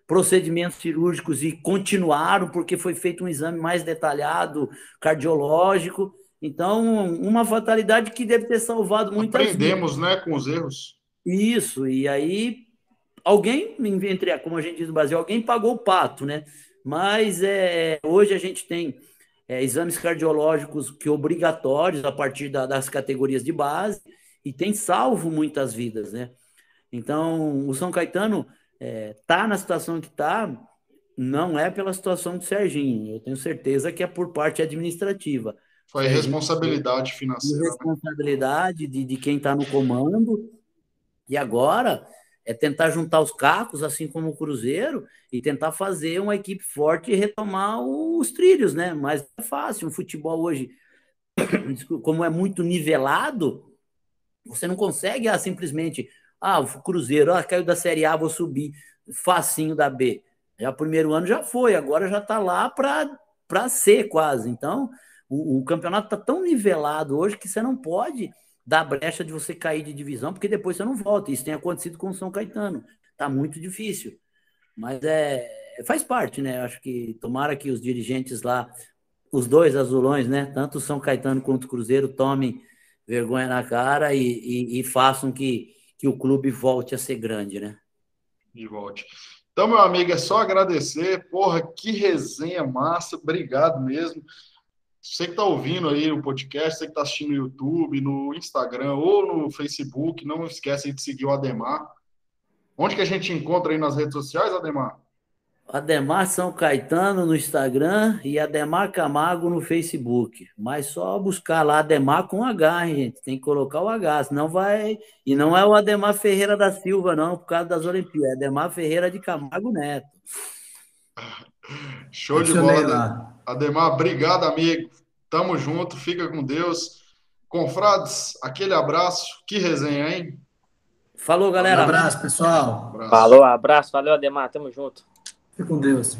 procedimentos cirúrgicos e continuaram porque foi feito um exame mais detalhado cardiológico então, uma fatalidade que deve ter salvado muitas Aprendemos, né, com os erros. Isso, e aí alguém, entre, como a gente diz no Brasil, alguém pagou o pato, né? Mas é, hoje a gente tem é, exames cardiológicos que obrigatórios a partir da, das categorias de base e tem salvo muitas vidas, né? Então, o São Caetano é, tá na situação que tá, não é pela situação do Serginho. Eu tenho certeza que é por parte administrativa. Foi responsabilidade financeira. Né? Responsabilidade de, de quem está no comando. E agora é tentar juntar os cacos, assim como o Cruzeiro, e tentar fazer uma equipe forte e retomar os trilhos, né? Mas é fácil. O futebol hoje, como é muito nivelado, você não consegue ah, simplesmente. Ah, o Cruzeiro ah, caiu da Série A, vou subir facinho da B. Já o primeiro ano já foi, agora já está lá para ser quase. Então, o, o campeonato está tão nivelado hoje que você não pode dar brecha de você cair de divisão, porque depois você não volta. Isso tem acontecido com o São Caetano. Está muito difícil. Mas é, faz parte, né? Acho que tomara que os dirigentes lá, os dois azulões, né? Tanto o São Caetano quanto o Cruzeiro, tomem vergonha na cara e, e, e façam que, que o clube volte a ser grande, né? E volte. Então, meu amigo, é só agradecer. Porra, que resenha massa. Obrigado mesmo. Você que está ouvindo aí o podcast, você que está assistindo no YouTube, no Instagram ou no Facebook, não esquece de seguir o Ademar. Onde que a gente encontra aí nas redes sociais, Ademar? Ademar São Caetano no Instagram e Ademar Camargo no Facebook. Mas só buscar lá Ademar com H, hein, gente. Tem que colocar o H, senão vai. E não é o Ademar Ferreira da Silva, não, por causa das Olimpíadas. É Ademar Ferreira de Camargo Neto. Show de bola. Ademar, obrigado, amigo. Tamo junto, fica com Deus. Confrades, aquele abraço. Que resenha, hein? Falou, galera. Um abraço, pessoal. Um abraço. Falou, abraço. Valeu, Ademar. Tamo junto. Fica com Deus.